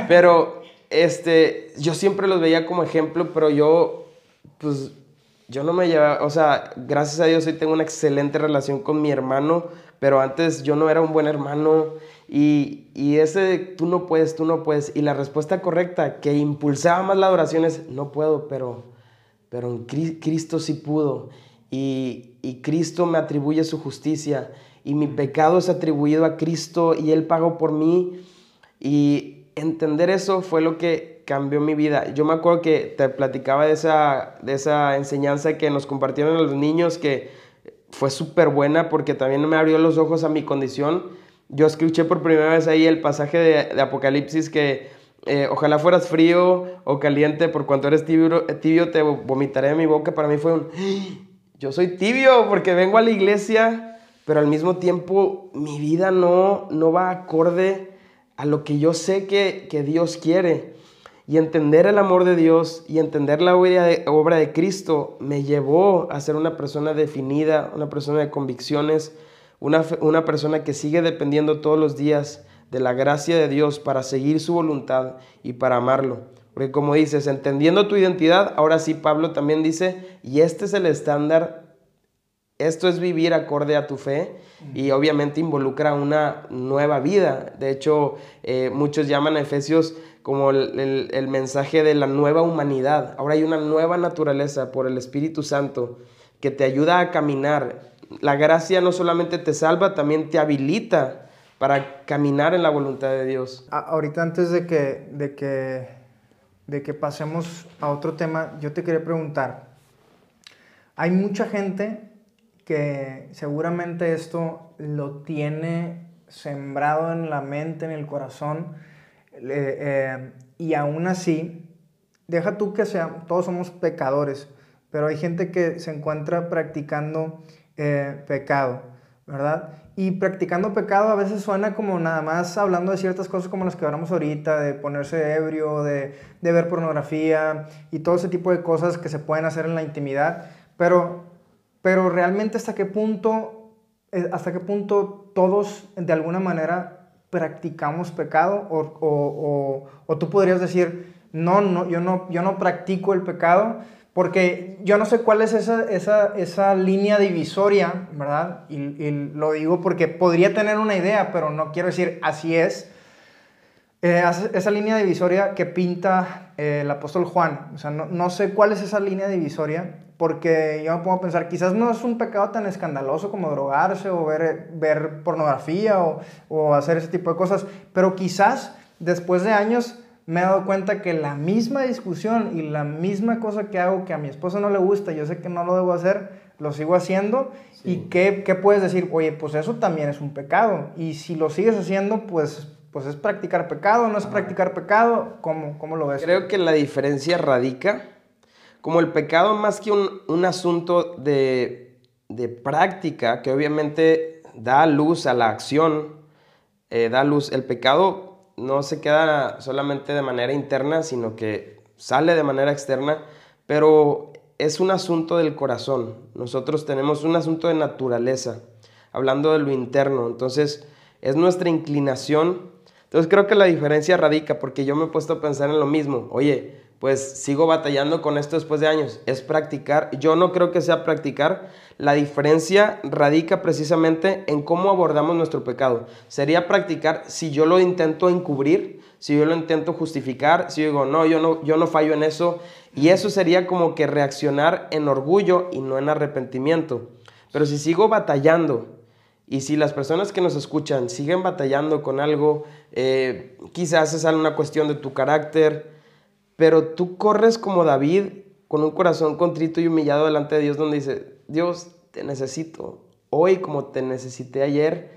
pero este, yo siempre los veía como ejemplo, pero yo, pues, yo no me llevaba, o sea, gracias a Dios hoy tengo una excelente relación con mi hermano, pero antes yo no era un buen hermano y, y ese tú no puedes, tú no puedes. Y la respuesta correcta que impulsaba más la adoración es, no puedo, pero, pero en Cristo sí pudo. Y, y Cristo me atribuye su justicia y mi pecado es atribuido a Cristo y Él pagó por mí. Y entender eso fue lo que cambió mi vida. Yo me acuerdo que te platicaba de esa, de esa enseñanza que nos compartieron los niños, que fue súper buena porque también me abrió los ojos a mi condición. Yo escuché por primera vez ahí el pasaje de, Apocalipsis que eh, ojalá fueras frío o caliente, por cuanto eres tibio, tibio te vomitaré de mi boca. Para mí fue un, yo soy tibio porque vengo a la iglesia, pero al mismo tiempo mi vida no, no va acorde a lo que yo sé que, Dios quiere. Y entender el amor de Dios y entender la obra de, Cristo me llevó a ser una persona definida, una persona de convicciones, una, una persona que sigue dependiendo todos los días de la gracia de Dios para seguir su voluntad y para amarlo. Porque como dices, entendiendo tu identidad, ahora sí Pablo también dice, y este es el estándar esto es vivir acorde a tu fe y obviamente involucra una nueva vida. De hecho, eh, muchos llaman a Efesios como el, mensaje de la nueva humanidad. Ahora hay una nueva naturaleza por el Espíritu Santo que te ayuda a caminar. La gracia no solamente te salva, también te habilita para caminar en la voluntad de Dios. Ahorita antes de que, de que, de que pasemos a otro tema, yo te quería preguntar, hay mucha gente que seguramente esto lo tiene sembrado en la mente, en el corazón, eh, y aún así, deja tú que sea, todos somos pecadores, pero hay gente que se encuentra practicando eh, pecado, ¿verdad? Y practicando pecado a veces suena como nada más hablando de ciertas cosas como las que hablamos ahorita, de ponerse ebrio, de, de ver pornografía y todo ese tipo de cosas que se pueden hacer en la intimidad, pero pero realmente hasta qué punto, eh, hasta qué punto todos de alguna manera practicamos pecado o, o, o, tú podrías decir, no, no, yo no, yo no practico el pecado, Porque yo no sé cuál es esa, esa, esa línea divisoria, ¿verdad? Y, lo digo porque podría tener una idea, pero no quiero decir así es. Eh, esa línea divisoria que pinta eh, el apóstol Juan. O sea, no, no, sé cuál es esa línea divisoria, porque yo me pongo a pensar, quizás no es un pecado tan escandaloso como drogarse o ver, ver pornografía o, o hacer ese tipo de cosas, pero quizás después de años me he dado cuenta que la misma discusión y la misma cosa que hago que a mi esposa no le gusta, yo sé que no lo debo hacer, lo sigo haciendo. ¿Y qué, qué, puedes decir? Oye, pues eso también es un pecado. Y si lo sigues haciendo, pues, pues es practicar pecado, no es practicar pecado. ¿Cómo, ¿Cómo, lo ves? Creo que la diferencia radica como el pecado más que un, un asunto de, de, práctica, que obviamente da luz a la acción, eh, da luz. El pecado no se queda solamente de manera interna, sino que sale de manera externa, pero es un asunto del corazón. Nosotros tenemos un asunto de naturaleza, hablando de lo interno. Entonces, es nuestra inclinación. Entonces, creo que la diferencia radica, porque yo me he puesto a pensar en lo mismo. Oye, pues sigo batallando con esto después de años. Es practicar. Yo no creo que sea practicar. La diferencia radica precisamente en cómo abordamos nuestro pecado. Sería practicar si yo lo intento encubrir, si yo lo intento justificar, si yo digo, no, yo no, yo no fallo en eso. Y eso sería como que reaccionar en orgullo y no en arrepentimiento. Pero si sigo batallando y si las personas que nos escuchan siguen batallando con algo, eh, quizás es una cuestión de tu carácter, pero tú corres como David con un corazón contrito y humillado delante de Dios donde dice, Dios, te necesito. Hoy como te necesité ayer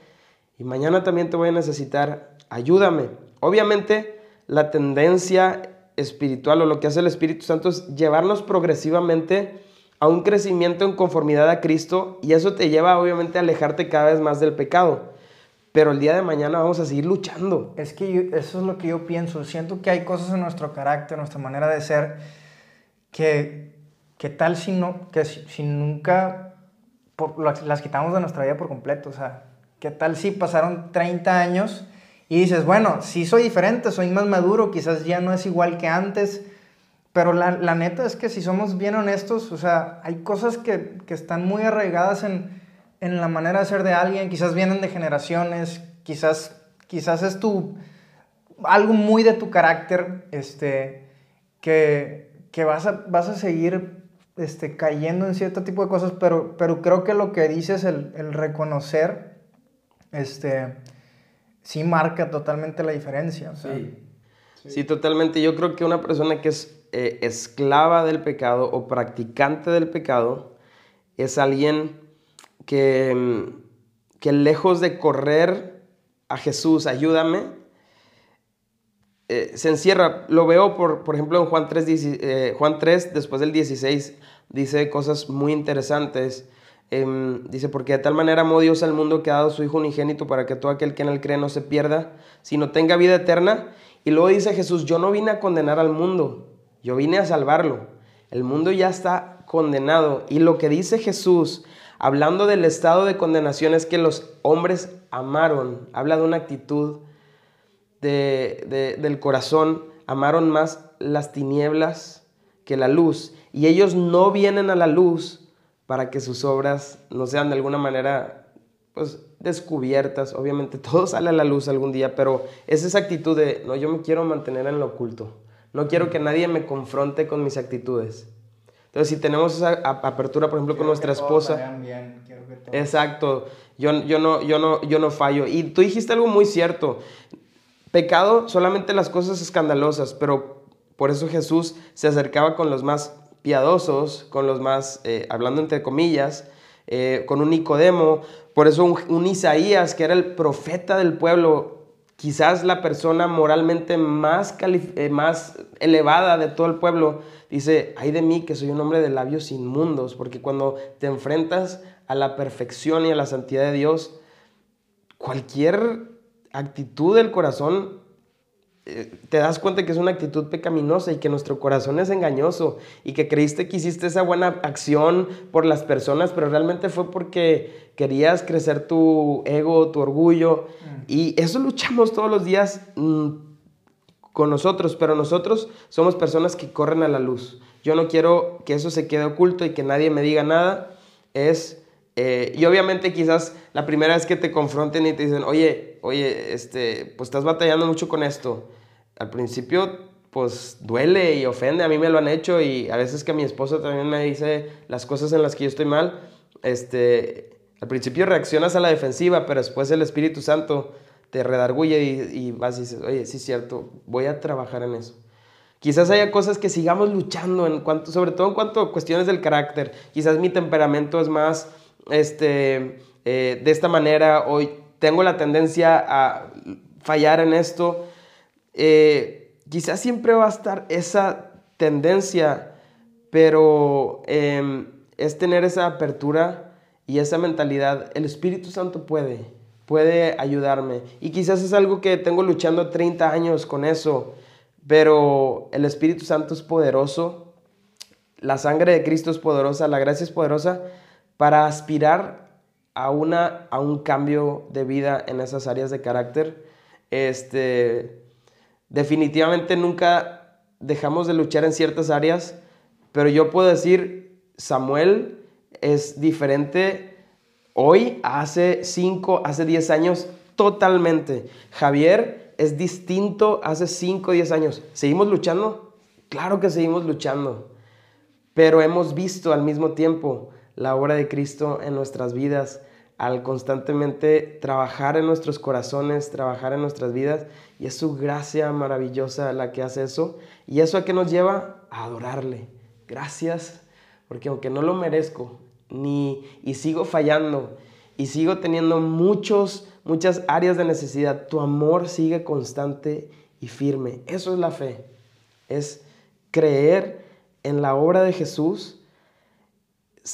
y mañana también te voy a necesitar. Ayúdame. Obviamente la tendencia espiritual o lo que hace el Espíritu Santo es llevarnos progresivamente a un crecimiento en conformidad a Cristo y eso te lleva obviamente a alejarte cada vez más del pecado pero el día de mañana vamos a seguir luchando. Es que eso es lo que yo pienso. Siento que hay cosas en nuestro carácter, nuestra manera de ser, que, que tal si, no, que si, nunca las quitamos de nuestra vida por completo. O sea, ¿qué tal si pasaron 30 años y dices, bueno, sí soy diferente, soy más maduro, quizás ya no es igual que antes, pero la, la neta es que si somos bien honestos, o sea, hay cosas que, que están muy arraigadas en en la manera de ser de alguien, quizás vienen de generaciones, quizás, quizás es tu, algo muy de tu carácter, este, que, que vas, a, vas a seguir este, cayendo en cierto tipo de cosas, pero, pero creo que lo que dices, el, el reconocer, este, sí marca totalmente la diferencia. sí. sí. totalmente. Yo creo que una persona que es eh, esclava del pecado o practicante del pecado es alguien que, que lejos de correr a Jesús, ayúdame, eh, se encierra. Lo veo, por, por ejemplo, en Juan 3, eh, Juan 3, después del 16, dice cosas muy interesantes. Em, dice, porque de tal manera amó Dios al mundo que ha dado su Hijo unigénito para que todo aquel que en él cree no se pierda, sino tenga vida eterna. Y luego dice Jesús, yo no vine a condenar al mundo, yo vine a salvarlo. El mundo ya está condenado. Y lo que dice Jesús hablando del estado de condenación es que los hombres amaron, habla de una actitud del corazón, amaron más las tinieblas que la luz, y ellos no vienen a la luz para que sus obras no sean de alguna manera pues descubiertas, obviamente todo sale a la luz algún día, pero es esa actitud de, no, yo me quiero mantener en lo oculto, no quiero que nadie me confronte con mis actitudes. Entonces, si tenemos esa apertura, por ejemplo, con nuestra esposa. exacto. Yo, yo, no, yo, no, yo no fallo. Y tú dijiste algo muy cierto. Pecado, solamente las cosas escandalosas, pero por eso Jesús se acercaba con los más piadosos, con los más, eh, hablando entre comillas, eh, con un Nicodemo. Por eso un Isaías, que era el profeta del pueblo, quizás la persona moralmente más, eh, más elevada de todo el pueblo, dice, ay de mí que soy un hombre de labios inmundos, porque cuando te enfrentas a la perfección y a la santidad de Dios, cualquier actitud del corazón te das cuenta que es una actitud pecaminosa y que nuestro corazón es engañoso y que creíste que hiciste esa buena acción por las personas, pero realmente fue porque querías crecer tu ego, tu orgullo. Mm. Y eso luchamos todos los días mm, con nosotros, pero nosotros somos personas que corren a la luz. Yo no quiero que eso se quede oculto y que nadie me diga nada. Es, eh, y obviamente quizás la primera vez que te confronten y te dicen, oye, oye, este, pues estás batallando mucho con esto. Al principio, pues duele y ofende, a mí me lo han hecho y a veces que mi esposo también me dice las cosas en las que yo estoy mal, este, al principio reaccionas a la defensiva, pero después el Espíritu Santo te redarguye y, vas y dices, oye, sí es cierto, voy a trabajar en eso. Quizás haya cosas que sigamos luchando, en cuanto, sobre todo en cuanto a cuestiones del carácter. Quizás mi temperamento es más este, eh, de esta manera, hoy tengo la tendencia a fallar en esto. Eh, quizás siempre va a estar esa tendencia, pero em, es tener esa apertura y esa mentalidad. El Espíritu Santo puede puede ayudarme. Y quizás es algo que tengo luchando 30 años con eso, pero el Espíritu Santo es poderoso, la sangre de Cristo es poderosa, la gracia es poderosa para aspirar a, una, a un cambio de vida en esas áreas de carácter. Este, definitivamente nunca dejamos de luchar en ciertas áreas, pero yo puedo decir, Samuel es diferente Hoy, hace 5, hace 10 años, totalmente. Javier es distinto hace 5, 10 años. ¿Seguimos luchando? Claro que seguimos luchando. Pero hemos visto al mismo tiempo la obra de Cristo en nuestras vidas al constantemente trabajar en nuestros corazones, trabajar en nuestras vidas. Y es su gracia maravillosa la que hace eso. ¿Y eso a qué nos lleva? A adorarle. Gracias, porque aunque no lo merezco, ni, y sigo fallando y sigo teniendo muchos, muchas áreas de necesidad, tu amor sigue constante y firme. Eso es la fe. Es creer en la obra de Jesús,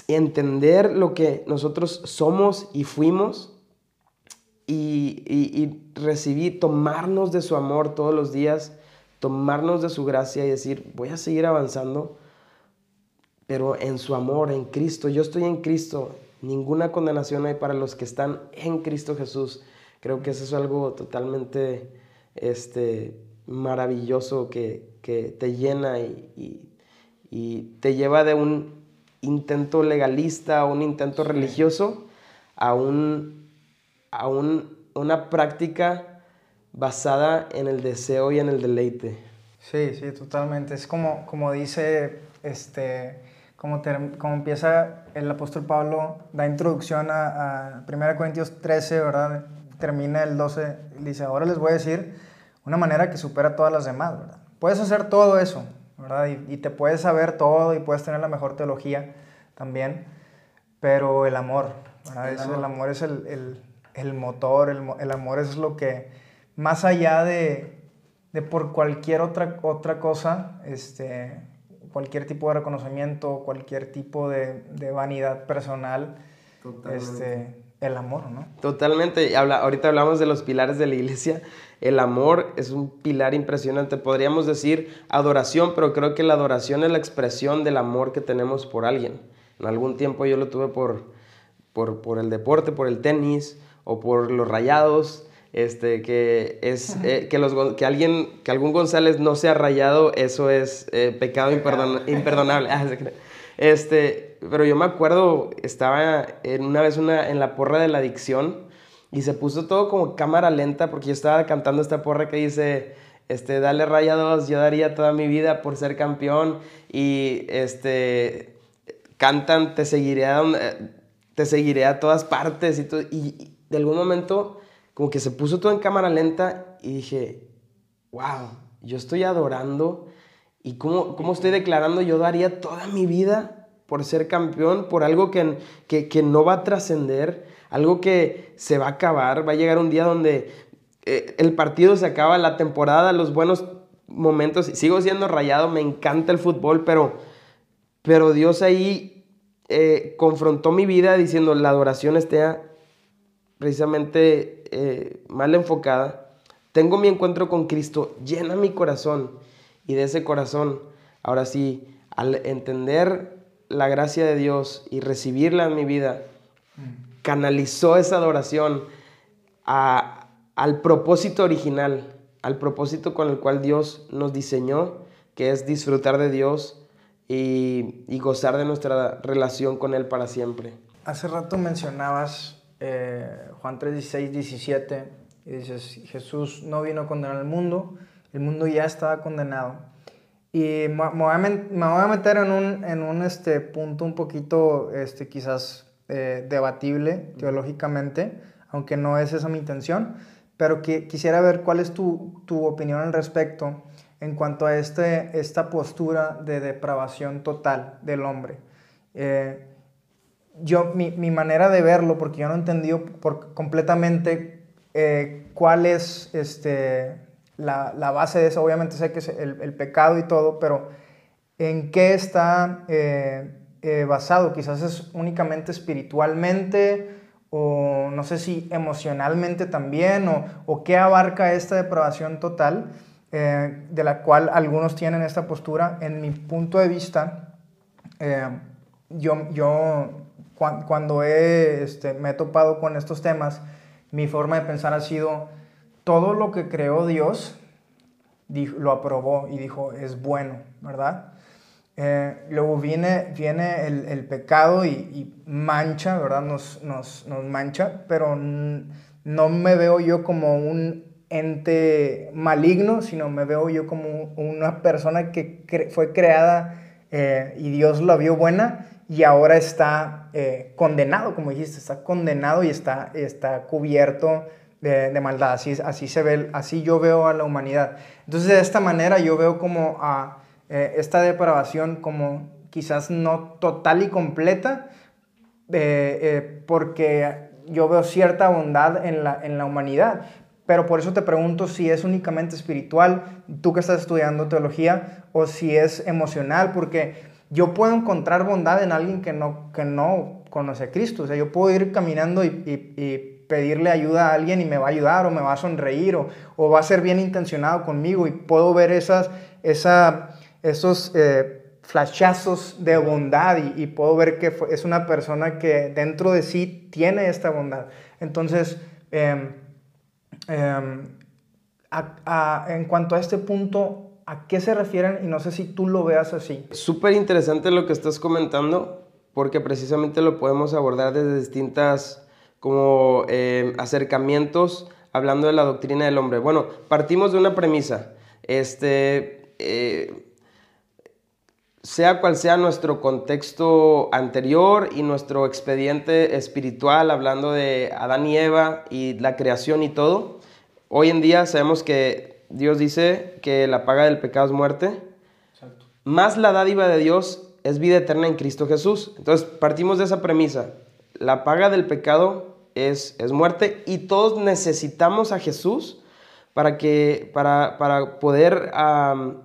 entender lo que nosotros somos y fuimos y, y recibir, tomarnos de su amor todos los días, tomarnos de su gracia y decir, voy a seguir avanzando pero en su amor, en Cristo. Yo estoy en Cristo. Ninguna condenación hay para los que están en Cristo Jesús. Creo que eso es algo totalmente este, maravilloso que, te llena y, te lleva de un intento legalista, un intento religioso, a, un, a una práctica basada en el deseo y en el deleite. Sí, sí, totalmente. Es como, como dice este, como, como empieza el apóstol Pablo, da introducción a, a 1 Corintios 13, ¿verdad? Termina el 12, dice, ahora les voy a decir una manera que supera todas las demás, ¿verdad? Puedes hacer todo eso, ¿verdad? Y, te puedes saber todo y puedes tener la mejor teología también, pero el amor, ¿verdad? El, amor. el amor es el, el, el motor, el, el, amor es lo que, más allá de, de por cualquier otra, otra cosa, este, cualquier tipo de reconocimiento, cualquier tipo de, de vanidad personal, este, el amor, ¿no? Totalmente. Habla, ahorita hablamos de los pilares de la iglesia. El amor es un pilar impresionante. Podríamos decir adoración, pero creo que la adoración es la expresión del amor que tenemos por alguien. En algún tiempo yo lo tuve por, por, por el deporte, por el tenis o por los rayados este, que es eh, que, los, que alguien, que algún González no sea rayado, eso es eh, pecado imperdonable. Ah, este, pero yo me acuerdo, estaba en una vez una, en la porra de la adicción y se puso todo como cámara lenta porque yo estaba cantando esta porra que dice, este, dale rayados, yo daría toda mi vida por ser campeón y este, cantan, te seguiré a, te seguiré a todas partes y, y de algún momento como que se puso todo en cámara lenta y dije, wow, yo estoy adorando y cómo, cómo estoy declarando, yo daría toda mi vida por ser campeón, por algo que, que, que no va a trascender, algo que se va a acabar, va a llegar un día donde eh, el partido se acaba, la temporada, los buenos momentos, sigo siendo rayado, me encanta el fútbol, pero, pero Dios ahí eh, confrontó mi vida diciendo, la adoración esté precisamente eh, mal enfocada, tengo mi encuentro con Cristo, llena mi corazón y de ese corazón, ahora sí, al entender la gracia de Dios y recibirla en mi vida, canalizó esa adoración al propósito original, al propósito con el cual Dios nos diseñó, que es disfrutar de Dios y, gozar de nuestra relación con Él para siempre. Hace rato mencionabas eh, Juan 3, 16, 17, y dices, Jesús no vino a condenar al mundo, el mundo ya estaba condenado. Y me, voy, a meter en un, en un este, punto un poquito este, quizás eh, debatible teológicamente, aunque no es esa mi intención, pero que, quisiera ver cuál es tu, tu opinión al respecto en cuanto a este, esta postura de depravación total del hombre. Eh, yo, mi, mi, manera de verlo, porque yo no he entendido por, completamente eh, cuál es este, la, la, base de eso, obviamente sé que es el, el, pecado y todo, pero en qué está eh, basado, quizás es únicamente espiritualmente, o no sé si emocionalmente también, o, o qué abarca esta depravación total. Eh, de la cual algunos tienen esta postura. En mi punto de vista, eh, yo, yo cuando he, este, me he topado con estos temas, mi forma de pensar ha sido, todo lo que creó Dios lo aprobó y dijo, es bueno, ¿verdad? Eh, luego viene, viene el, el pecado y, y, mancha, ¿verdad? Nos, nos, nos mancha, pero no me veo yo como un ente maligno, sino me veo yo como una persona que fue creada eh, y Dios la vio buena y ahora está eh, condenado, como dijiste, está condenado y está, está cubierto de, maldad. Así, así, se ve, así yo veo a la humanidad. Entonces, de esta manera yo veo como a eh, esta depravación como quizás no total y completa, porque yo veo cierta bondad en la, en la humanidad, pero por eso te pregunto si es únicamente espiritual, tú que estás estudiando teología, o si es emocional, porque yo puedo encontrar bondad en alguien que no, que no conoce a Cristo. O sea, yo puedo ir caminando y, pedirle ayuda a alguien y me va a ayudar, o me va a sonreír, o, va a ser bien intencionado conmigo, y puedo ver esas, esa, esos eh, flashazos de bondad, y, puedo ver que es una persona que dentro de sí tiene esta bondad. Entonces, eh, Em, en cuanto a este punto, ¿a qué se refieren? Y no sé si tú lo veas así. Súper interesante lo que estás comentando, porque precisamente lo podemos abordar desde distintas como em, acercamientos hablando de la doctrina del hombre. Bueno, partimos de una premisa. Este, eh, sea cual sea nuestro contexto anterior y nuestro expediente espiritual, hablando de Adán y Eva y la creación y todo, hoy en día sabemos que Dios dice que la paga del pecado es muerte, más la dádiva de Dios es vida eterna en Cristo Jesús. Entonces partimos de esa premisa, la paga del pecado es, es muerte y todos necesitamos a Jesús para, que, para, para poder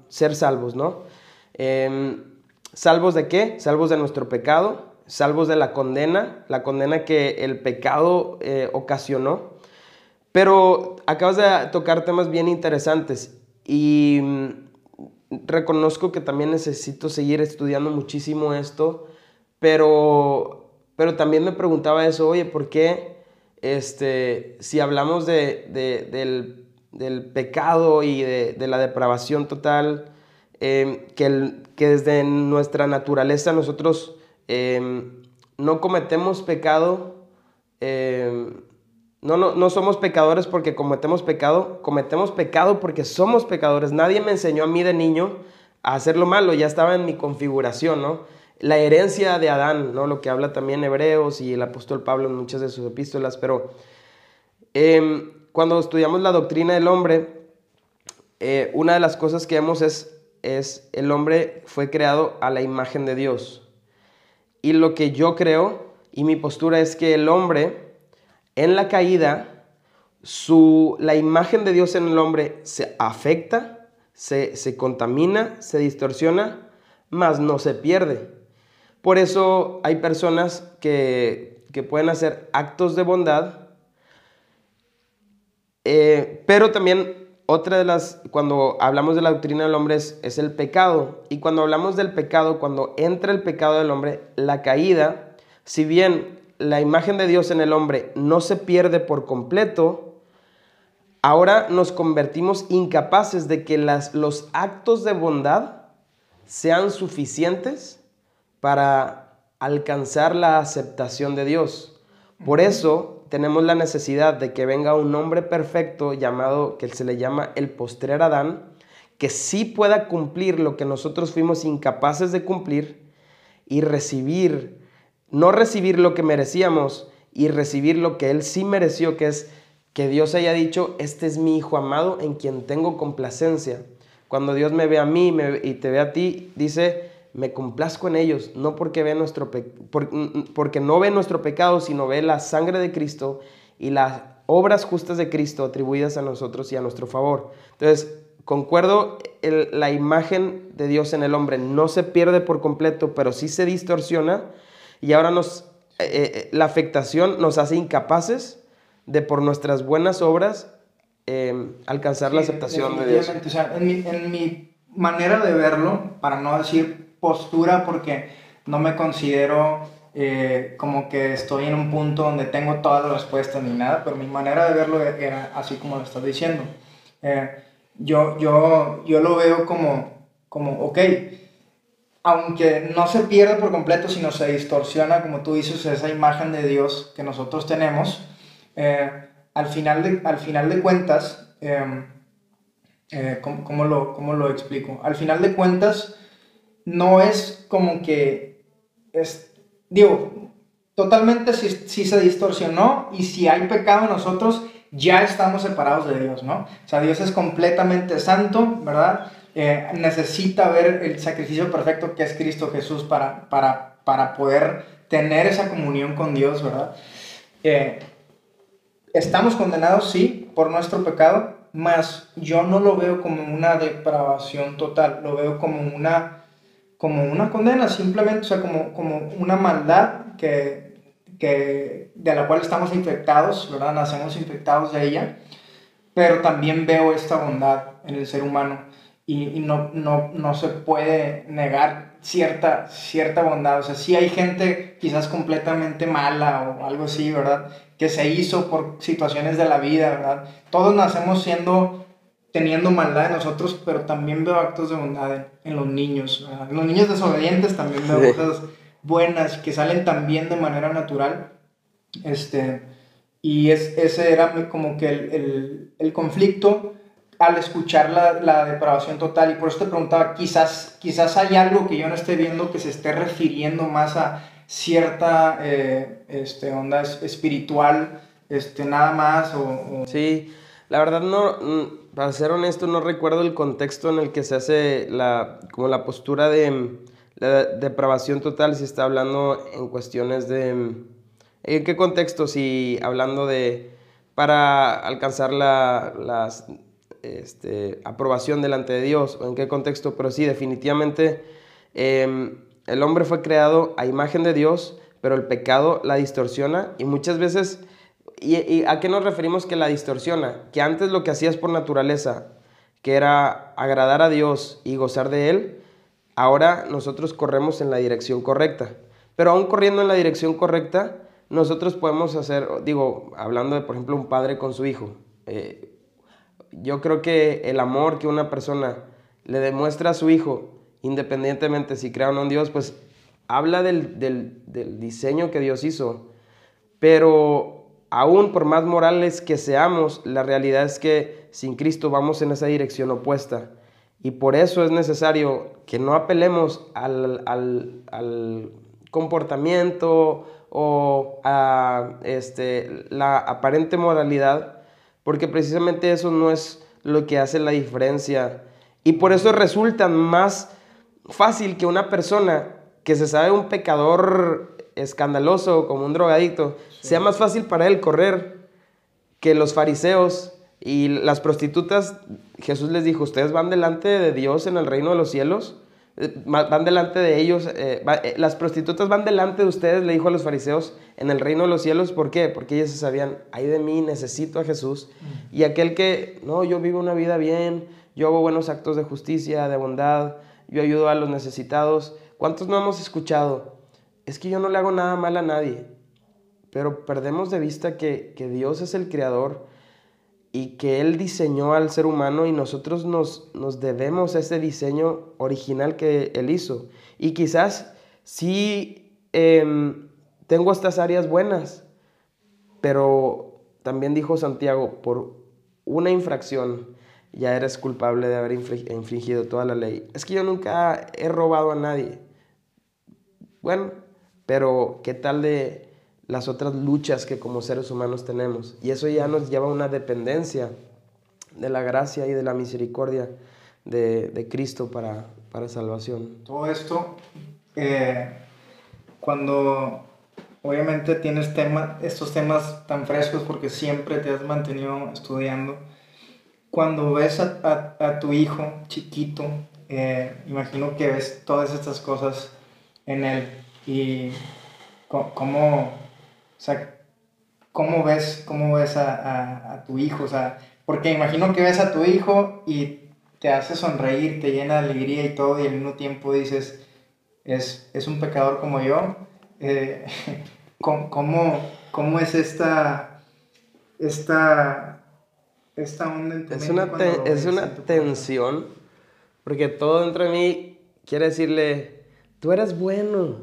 ser salvos, ¿no? Em, ¿Salvos de qué? Salvos de nuestro pecado, salvos de la condena, la condena que el pecado eh, ocasionó. Pero acabas de tocar temas bien interesantes y mm, reconozco que también necesito seguir estudiando muchísimo esto, pero, pero también me preguntaba eso, oye, ¿por qué este, si hablamos de, del, del, pecado y de, la depravación total, Em, que, que, desde nuestra naturaleza nosotros em, no cometemos pecado, em, no, no, no, somos pecadores porque cometemos pecado, cometemos pecado porque somos pecadores. Nadie me enseñó a mí de niño a hacer lo malo, ya estaba en mi configuración, ¿no? La herencia de Adán, ¿no? Lo que habla también Hebreos y el apóstol Pablo en muchas de sus epístolas, pero cuando estudiamos la doctrina del hombre, eh, una de las cosas que vemos es es el hombre fue creado a la imagen de Dios. Y lo que yo creo y mi postura es que el hombre en la caída, su, la imagen de Dios en el hombre se afecta, se, se contamina, se distorsiona, mas no se pierde. Por eso hay personas que, que pueden hacer actos de bondad, eh, pero también otra de las, cuando hablamos de la doctrina del hombre es, el pecado. Y cuando hablamos del pecado, cuando entra el pecado del hombre, la caída, si bien la imagen de Dios en el hombre no se pierde por completo, ahora nos convertimos incapaces de que las, los actos de bondad sean suficientes para alcanzar la aceptación de Dios. Por eso tenemos la necesidad de que venga un hombre perfecto llamado, que se le llama el postrer Adán, que sí pueda cumplir lo que nosotros fuimos incapaces de cumplir y recibir, no recibir lo que merecíamos y recibir lo que él sí mereció, que es que Dios haya dicho, este es mi hijo amado en quien tengo complacencia. Cuando Dios me ve a mí y te ve a ti, dice, me complazco en ellos, no porque, ve nuestro porque no ve nuestro pecado, sino ve la sangre de Cristo y las obras justas de Cristo atribuidas a nosotros y a nuestro favor. Entonces, concuerdo, la imagen de Dios en el hombre no se pierde por completo, pero sí se distorsiona y ahora nos, eh, eh, la afectación nos hace incapaces de por nuestras buenas obras em, alcanzar la aceptación de Dios. O sea, en mi, en mi manera de verlo, para no decir postura, porque no me considero eh, como que estoy en un punto donde tengo todas las respuestas ni nada, pero mi manera de verlo era así como lo estás diciendo. Eh, yo, yo, yo lo veo como, como, ok, aunque no se pierde por completo, sino se distorsiona, como tú dices, esa imagen de Dios que nosotros tenemos, eh, al, final de, al final de cuentas, em, eh, ¿cómo, lo, ¿cómo, lo, explico? Al final de cuentas, no es como que, es, digo, totalmente si, si se distorsionó y si hay pecado en nosotros, ya estamos separados de Dios, ¿no? O sea, Dios es completamente santo, ¿verdad? Eh, necesita ver el sacrificio perfecto que es Cristo Jesús para, para, para poder tener esa comunión con Dios, ¿verdad? Eh, estamos condenados, sí, por nuestro pecado, mas yo no lo veo como una depravación total, lo veo como una, como una condena, simplemente, o sea, como, como una maldad que que, de la cual estamos infectados, ¿verdad? Nacemos infectados de ella, pero también veo esta bondad en el ser humano y, no, no, no, se puede negar cierta, cierta bondad. O sea, sí hay gente quizás completamente mala o algo así, ¿verdad? Que se hizo por situaciones de la vida, ¿verdad? Todos nacemos siendo teniendo maldad en nosotros, pero también veo actos de bondad en, los niños. ¿verdad? En los niños desobedientes también veo cosas buenas que salen también de manera natural. Este, y es, ese era como que el, el, el conflicto al escuchar la, la, depravación total. Y por eso te preguntaba, quizás, quizás hay algo que yo no esté viendo que se esté refiriendo más a cierta eh, este, onda espiritual, este, nada más. O, Sí, la verdad no, mm, para ser honesto, no recuerdo el contexto en el que se hace la, como la postura de la depravación total si está hablando en cuestiones de... ¿En qué contexto? Si hablando de... para alcanzar la este, aprobación delante de Dios o en qué contexto, pero sí, definitivamente em, el hombre fue creado a imagen de Dios, pero el pecado la distorsiona y muchas veces... ¿Y, a qué nos referimos que la distorsiona? Que antes lo que hacías por naturaleza, que era agradar a Dios y gozar de Él, ahora nosotros corremos en la dirección correcta. Pero aún corriendo en la dirección correcta, nosotros podemos hacer, digo, hablando de, por ejemplo, un padre con su hijo. Eh, yo creo que el amor que una persona le demuestra a su hijo, independientemente si crea o no en Dios, pues habla del, del diseño que Dios hizo. Pero aún por más morales que seamos, la realidad es que sin Cristo vamos en esa dirección opuesta. Y por eso es necesario que no apelemos al, al, comportamiento o a este, la aparente moralidad, porque precisamente eso no es lo que hace la diferencia. Y por eso resulta más fácil que una persona que se sabe un pecador escandaloso como un drogadicto, sea más fácil para él correr que los fariseos y las prostitutas, Jesús les dijo, ustedes van delante de Dios en el reino de los cielos, van delante de ellos, eh, eh, las prostitutas van delante de ustedes, le dijo a los fariseos, en el reino de los cielos, ¿por qué? Porque ellos sabían, ay de mí, necesito a Jesús. Y aquel que, no, yo vivo una vida bien, yo hago buenos actos de justicia, de bondad, yo ayudo a los necesitados. ¿Cuántos no hemos escuchado? Es que yo no le hago nada mal a nadie, pero perdemos de vista que, que Dios es el creador y que Él diseñó al ser humano y nosotros nos, nos debemos a ese diseño original que Él hizo. Y quizás sí em, tengo estas áreas buenas, pero también dijo Santiago, por una infracción ya eres culpable de haber infringido toda la ley. Es que yo nunca he robado a nadie. Bueno, pero ¿qué tal de las otras luchas que como seres humanos tenemos. Y eso ya nos lleva a una dependencia de la gracia y de la misericordia de, Cristo para, para, salvación. Todo esto, eh, cuando obviamente tienes tema, estos temas tan frescos porque siempre te has mantenido estudiando, cuando ves a, tu hijo chiquito, eh, imagino que ves todas estas cosas en él y cómo o sea, ¿cómo ves, cómo ves a, tu hijo? O sea, porque imagino que ves a tu hijo y te hace sonreír, te llena de alegría y todo, y al mismo tiempo dices, es, es un pecador como yo. Eh, ¿cómo, ¿cómo, es esta, esta, esta onda en Es una, es una tensión, porque todo dentro de mí quiere decirle, tú eres bueno.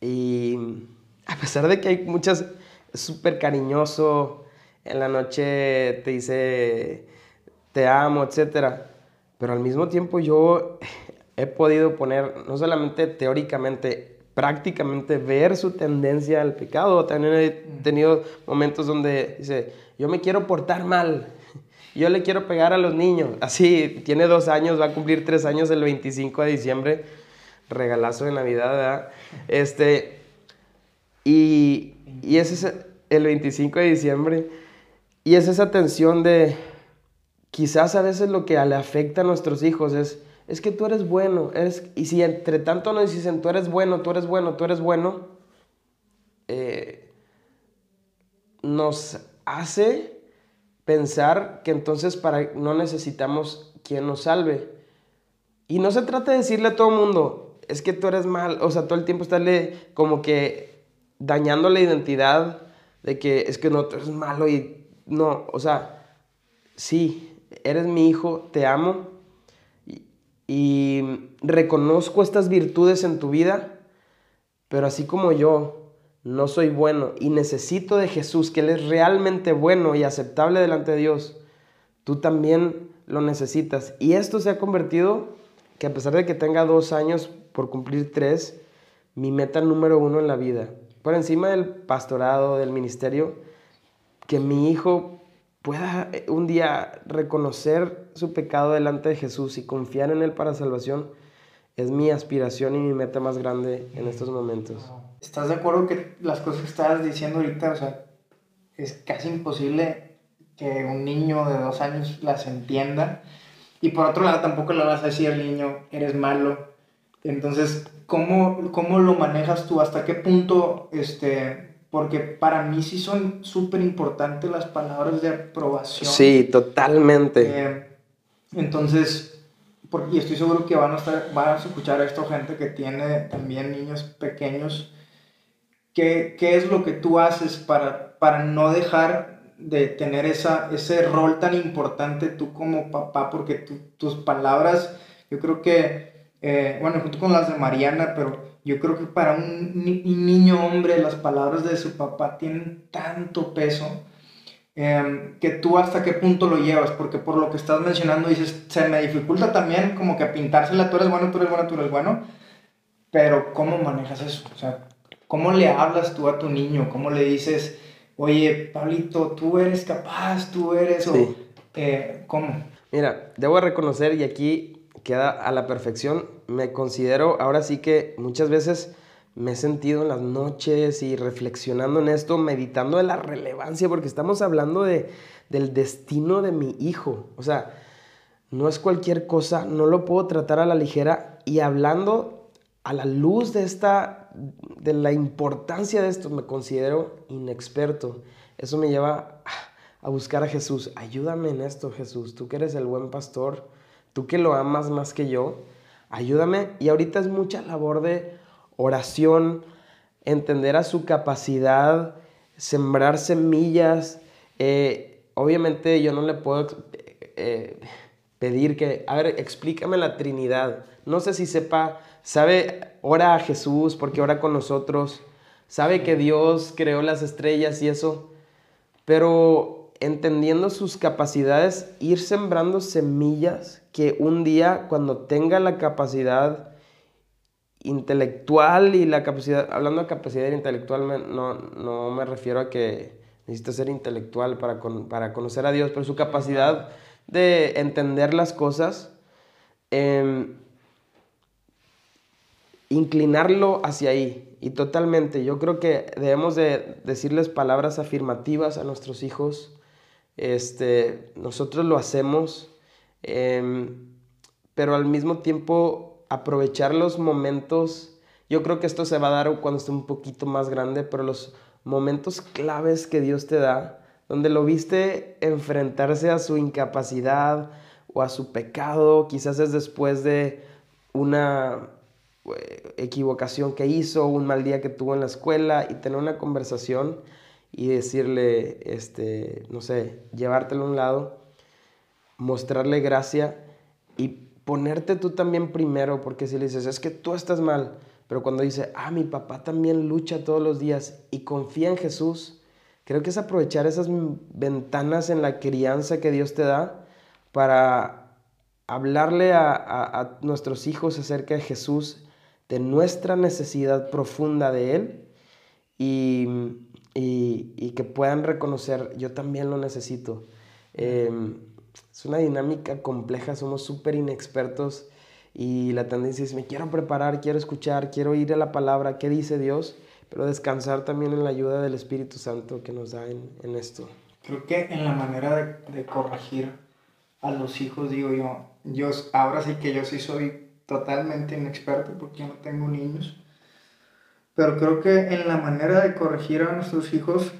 Y a pesar de que hay muchas, súper cariñoso, en la noche te dice te amo, etc. Pero al mismo tiempo yo he podido poner, no solamente teóricamente, prácticamente ver su tendencia al pecado. También he tenido momentos donde dice, yo me quiero portar mal, yo le quiero pegar a los niños. Así, tiene dos años, va a cumplir tres años el 25 de diciembre, regalazo de Navidad, ¿verdad? Este, y, y ese es el 25 de diciembre. Y es esa tensión de, quizás a veces lo que le afecta a nuestros hijos es, es que tú eres bueno. Y si entre tanto nos dicen, tú eres bueno, tú eres bueno, tú eres bueno, eh, nos hace pensar que entonces para, no necesitamos quien nos salve. Y no se trata de decirle a todo el mundo, es que tú eres mal, o sea, todo el tiempo estarle como que dañando la identidad de que es que no, eres malo y no, o sea, sí, eres mi hijo, te amo y, reconozco estas virtudes en tu vida, pero así como yo no soy bueno y necesito de Jesús, que Él es realmente bueno y aceptable delante de Dios, tú también lo necesitas. Y esto se ha convertido, que a pesar de que tenga dos años por cumplir tres, mi meta número uno en la vida por encima del pastorado, del ministerio, que mi hijo pueda eh, un día reconocer su pecado delante de Jesús y confiar en Él para salvación, es mi aspiración y mi meta más grande en estos momentos. ¿Estás de acuerdo que las cosas que estabas diciendo ahorita, o sea, es casi imposible que un niño de dos años las entienda? Y por otro lado, tampoco le vas a decir al niño, eres malo. Entonces, ¿cómo, cómo lo manejas tú? ¿Hasta qué punto, este, porque para mí sí son súper importantes las palabras de aprobación. Sí, totalmente. Eh, entonces, y estoy seguro que van a, estar, van a escuchar a esto gente que tiene también niños pequeños. ¿Qué, qué es lo que tú haces para, para no dejar de tener esa, ese rol tan importante tú como papá? Porque tus palabras, yo creo que eh, bueno, junto con las de Mariana, pero yo creo que para un, niño hombre las palabras de su papá tienen tanto peso em, que tú hasta qué punto lo llevas, porque por lo que estás mencionando dices, se me dificulta también como que pintársela, tú eres bueno, tú eres bueno, tú eres bueno, pero ¿cómo manejas eso? O sea, ¿cómo le hablas tú a tu niño? ¿Cómo le dices, oye, Pablito, tú eres capaz, tú eres, o, eh, ¿cómo? Mira, debo reconocer, y aquí queda a la perfección. Me considero, ahora sí que muchas veces me he sentido en las noches y reflexionando en esto, meditando de la relevancia, porque estamos hablando de, del destino de mi hijo. O sea, no es cualquier cosa, no lo puedo tratar a la ligera y hablando a la luz de esta, de la importancia de esto, me considero inexperto. Eso me lleva a buscar a Jesús. Ayúdame en esto, Jesús. Tú que eres el buen pastor tú que lo amas más que yo, ayúdame. Y ahorita es mucha labor de oración, entender a su capacidad, sembrar semillas, eh, obviamente yo no le puedo eh, pedir que, a ver, explícame la Trinidad. No sé si sepa, sabe, ora a Jesús porque ora con nosotros, sabe que Dios creó las estrellas y eso, pero entendiendo sus capacidades, ir sembrando semillas que un día cuando tenga la capacidad intelectual y la capacidad, hablando de capacidad intelectual, no, no me refiero a que necesita ser intelectual para, para conocer a Dios, pero su capacidad de entender las cosas, em, inclinarlo hacia ahí y totalmente. Yo creo que debemos de decirles palabras afirmativas a nuestros hijos. Este, nosotros lo hacemos, em, pero al mismo tiempo aprovechar los momentos. Yo creo que esto se va a dar cuando esté un poquito más grande, pero los momentos claves que Dios te da, donde lo viste enfrentarse a su incapacidad o a su pecado, quizás es después de una eh, equivocación que hizo, un mal día que tuvo en la escuela y tener una conversación y decirle, este, no sé, llevártelo a un lado, mostrarle gracia y ponerte tú también primero, porque si le dices, es que tú estás mal, pero cuando dice, ah, mi papá también lucha todos los días y confía en Jesús, Creo que es aprovechar esas ventanas en la crianza que Dios te da para hablarle a, nuestros hijos acerca de Jesús, de nuestra necesidad profunda de Él y, que puedan reconocer, yo también lo necesito. Em, es una dinámica compleja, somos súper inexpertos y la tendencia es, me quiero preparar, quiero escuchar, quiero ir a la palabra, ¿qué dice Dios? pero descansar también en la ayuda del Espíritu Santo que nos da en, en esto. Creo que en la manera de, corregir a los hijos, digo yo, yo, ahora sí que yo sí soy totalmente inexperto porque no tengo niños, pero creo que en la manera de corregir a nuestros hijos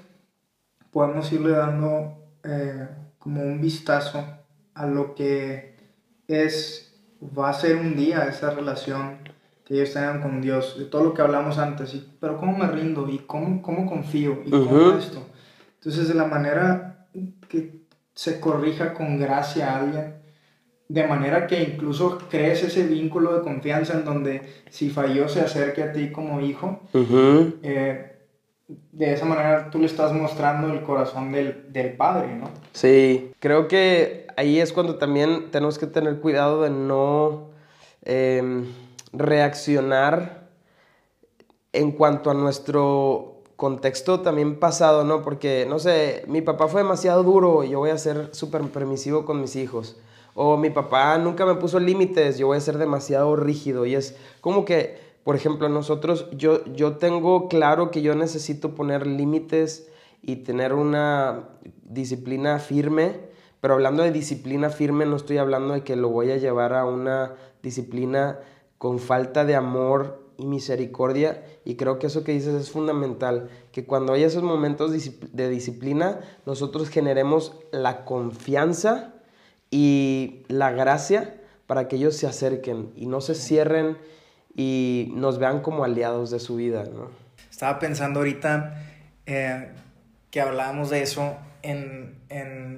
podemos irle dando eh, como un vistazo a lo que es, va a ser un día esa relación que ellos tengan con Dios, de todo lo que hablamos antes, y, pero ¿cómo me rindo? ¿Y cómo, cómo confío? ¿Y cómo esto? Entonces, de la manera que se corrija con gracia a alguien, de manera que incluso crees ese vínculo de confianza en donde si falló se acerque a ti como hijo, eh, de esa manera tú le estás mostrando el corazón del, del, padre, ¿no? Sí, creo que ahí es cuando también tenemos que tener cuidado de no... Eh, reaccionar en cuanto a nuestro contexto también pasado, ¿no? Porque, no sé, mi papá fue demasiado duro yo voy a ser súper permisivo con mis hijos. O mi papá nunca me puso límites, yo voy a ser demasiado rígido. Y es como que, por ejemplo, nosotros, yo, yo tengo claro que yo necesito poner límites y tener una disciplina firme. Pero hablando de disciplina firme, no estoy hablando de que lo voy a llevar a una disciplina con falta de amor y misericordia. Y creo que eso que dices es fundamental, que cuando hay esos momentos de disciplina, nosotros generemos la confianza y la gracia para que ellos se acerquen y no se cierren y nos vean como aliados de su vida. ¿no? Estaba pensando ahorita eh, que hablábamos de eso, en,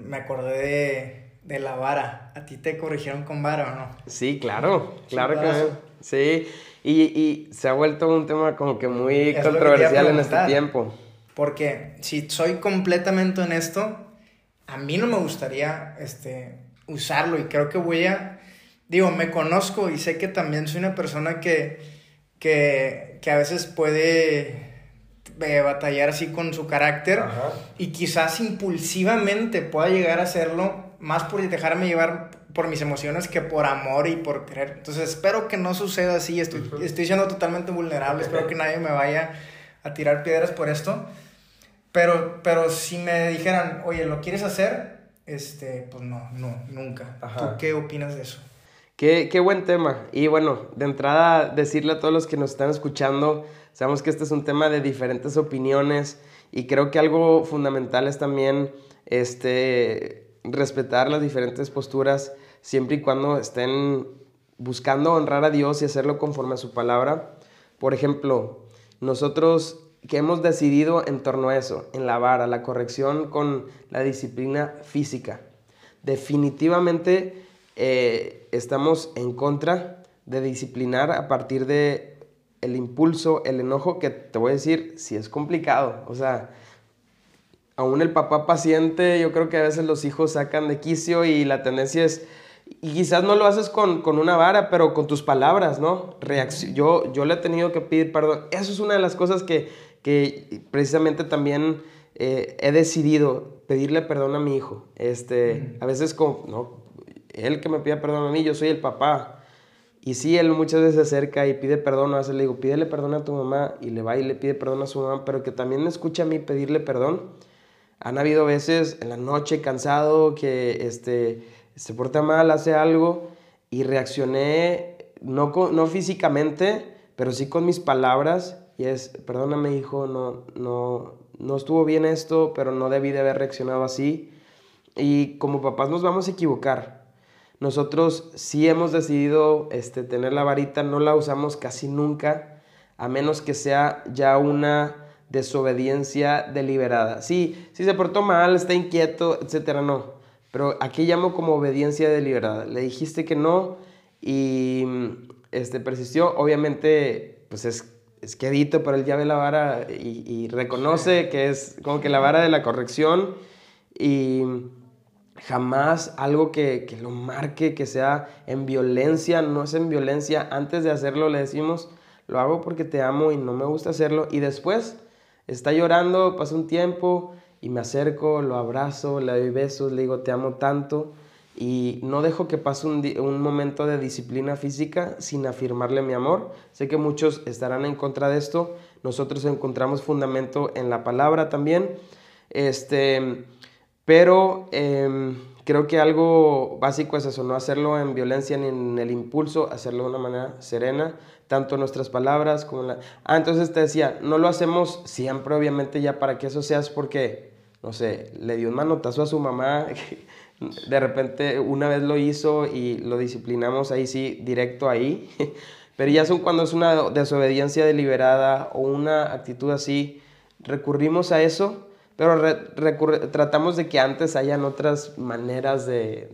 me acordé de, de, la vara. ¿A ti te corrigieron con vara o no? Sí, claro, claro que... Sí, y, y, se ha vuelto un tema como que muy controversial en este tiempo. Porque si soy completamente honesto, a mí no me gustaría este, usarlo y creo que voy a, digo, me conozco y sé que también soy una persona que, que, que a veces puede eh, batallar así con su carácter y quizás impulsivamente pueda llegar a hacerlo más por dejarme llevar por mis emociones que por amor y por querer. Entonces espero que no suceda así, estoy, estoy siendo totalmente vulnerable, espero que nadie me vaya a tirar piedras por esto. Pero, pero si me dijeran, oye, ¿lo quieres hacer? Este, pues no, no, nunca. ¿Tú qué opinas de eso? Qué, qué, buen tema. Y bueno, de entrada decirle a todos los que nos están escuchando, sabemos que este es un tema de diferentes opiniones y creo que algo fundamental es también este, respetar las diferentes posturas siempre y cuando estén buscando honrar a Dios y hacerlo conforme a su palabra. Por ejemplo, nosotros que hemos decidido en torno a eso, en la vara, la corrección con la disciplina física. Definitivamente eh, estamos en contra de disciplinar a partir de el impulso, el enojo, que te voy a decir, si es complicado. O sea, aún el papá paciente, yo creo que a veces los hijos sacan de quicio y la tendencia es, y quizás no lo haces con, una vara, pero con tus palabras, ¿no? yo, yo le he tenido que pedir perdón. Eso es una de las cosas que, que precisamente también eh, he decidido pedirle perdón a mi hijo. Este, A veces, como, no, él que me pida perdón a mí, yo soy el papá. Y sí, él muchas veces se acerca y pide perdón, a veces le digo, pídele perdón a tu mamá, y le va y le pide perdón a su mamá, pero que también me escucha a mí pedirle perdón. Han habido veces en la noche cansado que este, se porta mal, hace algo, y reaccioné, no, no físicamente, pero sí con mis palabras, y es, perdóname hijo, no, no, no estuvo bien esto, pero no debí de haber reaccionado así. Y como papás nos vamos a equivocar, nosotros sí hemos decidido este, tener la varita, no la usamos casi nunca, a menos que sea ya una desobediencia deliberada. Sí, si se portó mal, está inquieto, etcétera, no. Pero aquí llamo como obediencia deliberada. Le dijiste que no y este, persistió. Obviamente, pues es, es quedito, pero él ya ve la vara y, y reconoce que es como que la vara de la corrección y jamás algo que, lo marque, que sea en violencia, no es en violencia. Antes de hacerlo le decimos, lo hago porque te amo y no me gusta hacerlo. Y después está llorando, pasa un tiempo y me acerco, lo abrazo, le doy besos, le digo, te amo tanto. Y no dejo que pase un, un momento de disciplina física sin afirmarle mi amor. Sé que muchos estarán en contra de esto. Nosotros encontramos fundamento en la palabra también. Este, pero em, creo que algo básico es eso, no hacerlo en violencia ni en el impulso, hacerlo de una manera serena, tanto nuestras palabras como la... Ah, entonces te decía, no lo hacemos siempre, obviamente, ya para que eso seas porque, no sé, le dio un manotazo a su mamá, de repente una vez lo hizo y lo disciplinamos ahí sí, directo ahí, pero ya son cuando es una desobediencia deliberada o una actitud así, recurrimos a eso pero tratamos de que antes hayan otras maneras de,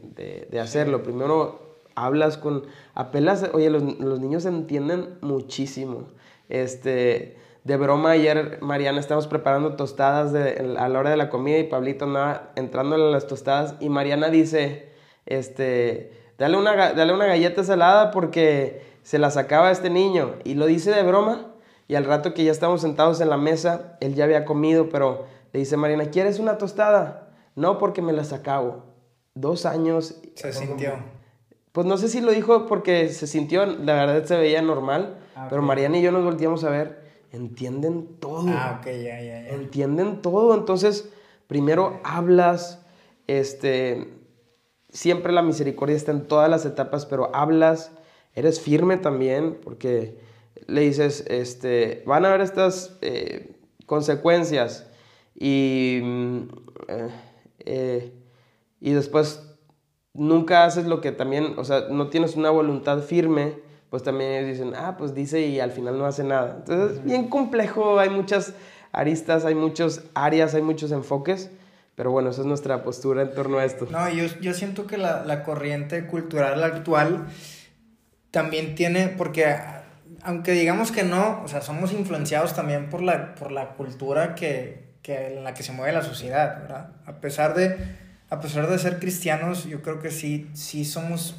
de, hacerlo. Primero hablas con, apelas, oye, los, los, niños entienden muchísimo. Este, de broma ayer, Mariana, estábamos preparando tostadas de, a la hora de la comida y Pablito andaba entrando a las tostadas y Mariana dice, este, dale una, dale una galleta salada porque se la sacaba este niño. Y lo dice de broma y al rato que ya estamos sentados en la mesa, él ya había comido, pero le dice Mariana, ¿quieres una tostada? No, porque me las acabo. Dos años. Se sintió. Pues no sé si lo dijo porque se sintió, la verdad se veía normal, ah, pero Mariana y yo nos volteamos a ver, entienden todo. Ah, ok, ya, ya, ya. Entienden todo, entonces primero hablas, este, siempre la misericordia está en todas las etapas, pero hablas, eres firme también, porque le dices, este, van a haber estas eh, consecuencias, y, mm, eh, eh, y después nunca haces lo que también, o sea, no tienes una voluntad firme, pues también ellos dicen, ah, pues dice y al final no hace nada. Entonces es bien complejo, hay muchas aristas, hay muchas áreas, hay muchos enfoques, pero bueno, esa es nuestra postura en torno a esto. No, yo, yo siento que la, la corriente cultural actual también tiene, porque aunque digamos que no, o sea, somos influenciados también por la, por la cultura que, en la que se mueve la sociedad, ¿verdad? A pesar de, a pesar de ser cristianos, yo creo que sí, sí somos,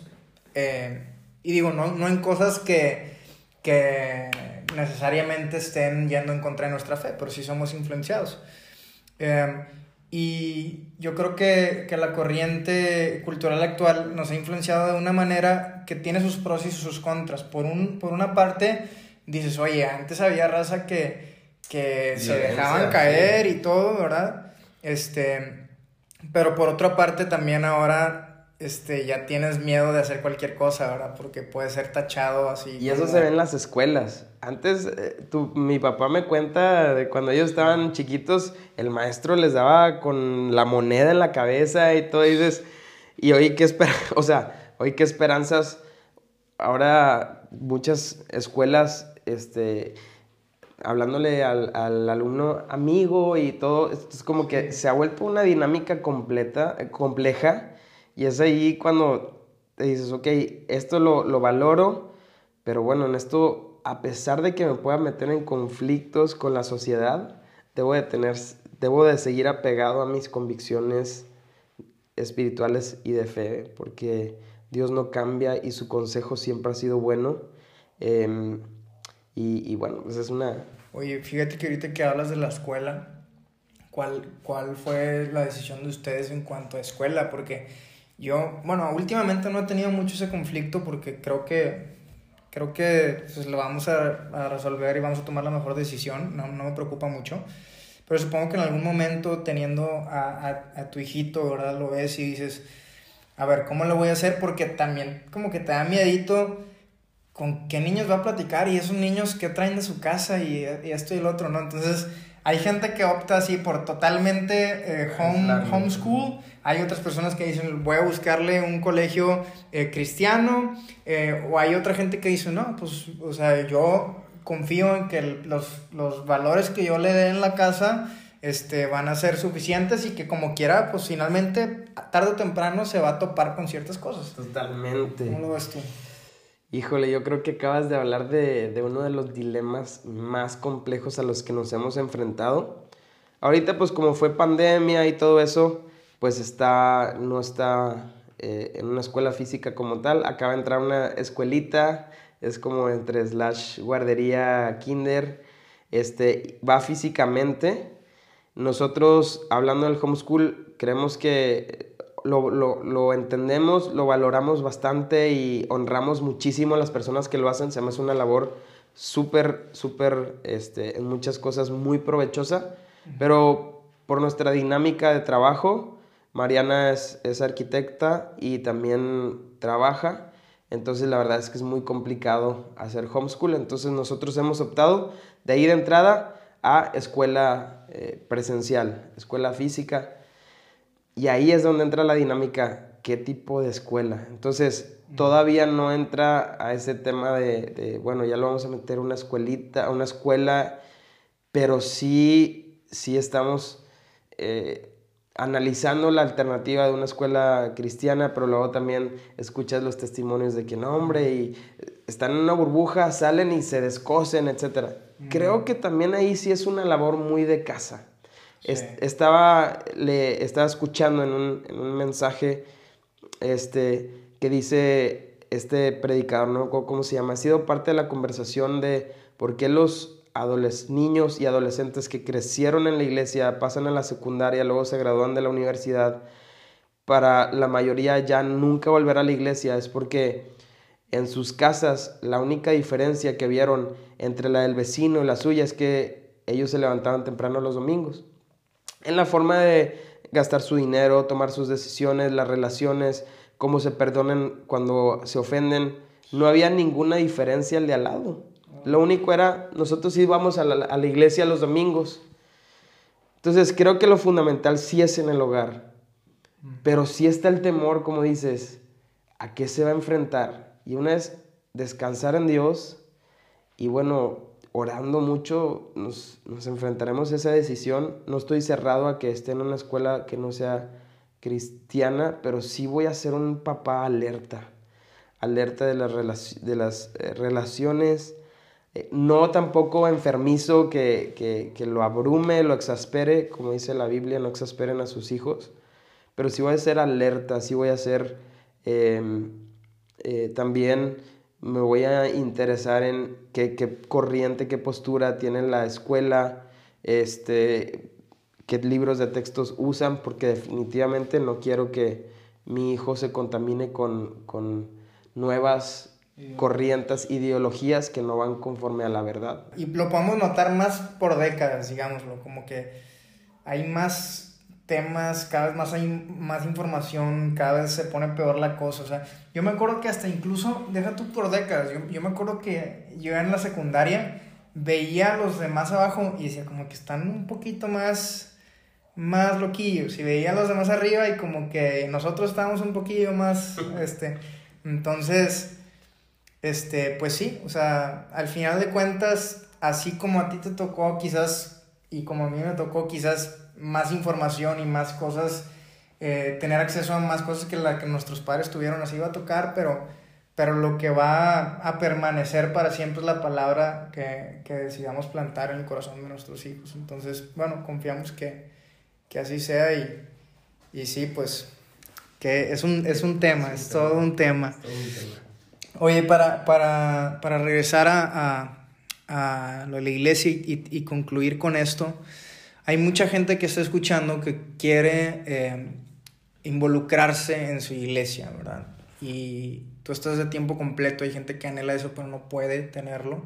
eh, y digo, no, no en cosas que, que necesariamente estén yendo en contra de nuestra fe, pero sí somos influenciados. Eh, y yo creo que, que, la corriente cultural actual nos ha influenciado de una manera que tiene sus pros y sus contras. Por, un, por una parte, dices, oye, antes había raza que, que se dejaban caer y todo, ¿verdad? Este, pero por otra parte también ahora este, ya tienes miedo de hacer cualquier cosa, ¿verdad? Porque puede ser tachado así. Y eso se ve en las escuelas. Antes, eh, mi papá me cuenta de cuando ellos estaban chiquitos, el maestro les daba con la moneda en la cabeza y todo, y dices, y hoy qué o sea, hoy qué esperanzas, ahora muchas escuelas, este, hablándole al, al, alumno amigo y todo, es como que se ha vuelto una dinámica completa, compleja, y es ahí cuando te dices, ok, esto lo, lo valoro, pero bueno, en esto, a pesar de que me pueda meter en conflictos con la sociedad, debo de tener, debo de seguir apegado a mis convicciones espirituales y de fe, porque Dios no cambia y su consejo siempre ha sido bueno. Em, y, bueno, pues es una... Oye, fíjate que ahorita que hablas de la escuela, ¿cuál, ¿cuál fue la decisión de ustedes en cuanto a escuela? Porque yo, bueno, últimamente no he tenido mucho ese conflicto porque creo que, creo que pues, lo vamos a, resolver y vamos a tomar la mejor decisión, no, no me preocupa mucho. Pero supongo que en algún momento teniendo a, a, a, tu hijito, ¿verdad? Lo ves y dices, a ver, ¿cómo lo voy a hacer? Porque también como que te da miedito con qué niños va a platicar y esos niños que traen de su casa y, esto y el otro, ¿no? Entonces, hay gente que opta así por totalmente eh, home, homeschool. Hay otras personas que dicen, voy a buscarle un colegio eh, cristiano. Eh, o hay otra gente que dice, no, pues, o sea, yo confío en que los, los valores que yo le dé en la casa este, van a ser suficientes y que como quiera, pues finalmente, tarde o temprano se va a topar con ciertas cosas. Totalmente. ¿Cómo lo ves tú? Híjole, yo creo que acabas de hablar de, de, uno de los dilemas más complejos a los que nos hemos enfrentado. Ahorita, pues como fue pandemia y todo eso, pues está, no está eh, en una escuela física como tal. Acaba de entrar una escuelita, es como entre slash guardería, kinder. Este, va físicamente. Nosotros, hablando del homeschool, creemos que lo, lo, lo, entendemos, lo valoramos bastante y honramos muchísimo a las personas que lo hacen. Se me hace una labor súper, súper, este, en muchas cosas muy provechosa, pero por nuestra dinámica de trabajo, Mariana es, es arquitecta y también trabaja, entonces la verdad es que es muy complicado hacer homeschool, entonces nosotros hemos optado de ir de entrada a escuela eh, presencial, escuela física, y ahí es donde entra la dinámica, qué tipo de escuela. Entonces, todavía no entra a ese tema de, bueno, ya lo vamos a meter una escuelita, una escuela, pero sí, sí estamos eh, analizando la alternativa de una escuela cristiana, pero luego también escuchas los testimonios de que no, hombre, y están en una burbuja, salen y se descosen, etc. Creo que también ahí sí es una labor muy de casa estaba, le, estaba escuchando en un, en un, mensaje este, que dice este predicador, no cómo se llama, ha sido parte de la conversación de por qué los niños y adolescentes que crecieron en la iglesia, pasan a la secundaria, luego se gradúan de la universidad, para la mayoría ya nunca volver a la iglesia, es porque en sus casas la única diferencia que vieron entre la del vecino y la suya es que ellos se levantaban temprano los domingos en la forma de gastar su dinero, tomar sus decisiones, las relaciones, cómo se perdonan cuando se ofenden. No había ninguna diferencia al de al lado. Lo único era, nosotros íbamos a la, a la iglesia los domingos. Entonces creo que lo fundamental sí es en el hogar. Pero sí está el temor, como dices, a qué se va a enfrentar. Y una es descansar en Dios y bueno, orando mucho nos, enfrentaremos a esa decisión. No estoy cerrado a que esté en una escuela que no sea cristiana, pero sí voy a ser un papá alerta, alerta de las, de las eh, relaciones, eh, no tampoco enfermizo que, lo abrume, lo exaspere, como dice la Biblia, no exasperen a sus hijos, pero sí voy a ser alerta, sí voy a ser em, eh, también me voy a interesar en qué, corriente, qué postura tiene la escuela, este, qué libros de textos usan, porque definitivamente no quiero que mi hijo se contamine con, nuevas corrientes, ideologías que no van conforme a la verdad. Y lo podemos notar más por décadas, digámoslo, como que hay más temas, cada vez más hay más información, cada vez se pone peor la cosa. O sea, yo me acuerdo que hasta incluso, deja tú por décadas, yo, yo me acuerdo que yo en la secundaria veía a los de más abajo y decía como que están un poquito más, más loquillos. Y veía a los de más arriba y como que nosotros estábamos un poquillo más, este, entonces, este, pues sí, o sea, al final de cuentas así como a ti te tocó quizás, y como a mí me tocó quizás más información y más cosas, eh, tener acceso a más cosas que la que nuestros padres tuvieron, así va a tocar, pero, pero lo que va a permanecer para siempre es la palabra que, que decidamos plantar en el corazón de nuestros hijos. Entonces, bueno, confiamos que, que así sea y, y sí, pues, que es un, es un tema, es todo un tema. Oye, para, para, para regresar a, a, a, lo de la iglesia y, y, concluir con esto, hay mucha gente que está escuchando que quiere eh, involucrarse en su iglesia, ¿verdad? Y tú estás de tiempo completo, hay gente que anhela eso, pero no puede tenerlo.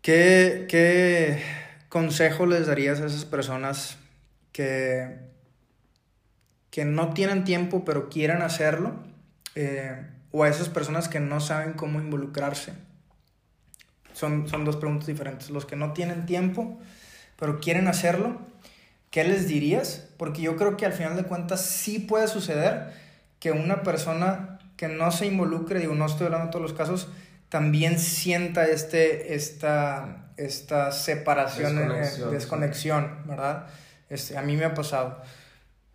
¿Qué, consejo les darías a esas personas que, que no tienen tiempo, pero quieren hacerlo? Eh, o a esas personas que no saben cómo involucrarse. Son, son dos preguntas diferentes. Los que no tienen tiempo, pero quieren hacerlo, ¿qué les dirías? Porque yo creo que al final de cuentas sí puede suceder que una persona que no se involucre, digo, no estoy hablando de todos los casos, también sienta este, esta, esta separación, eh, desconexión, eh, desconexión ¿verdad? Este, a mí me ha pasado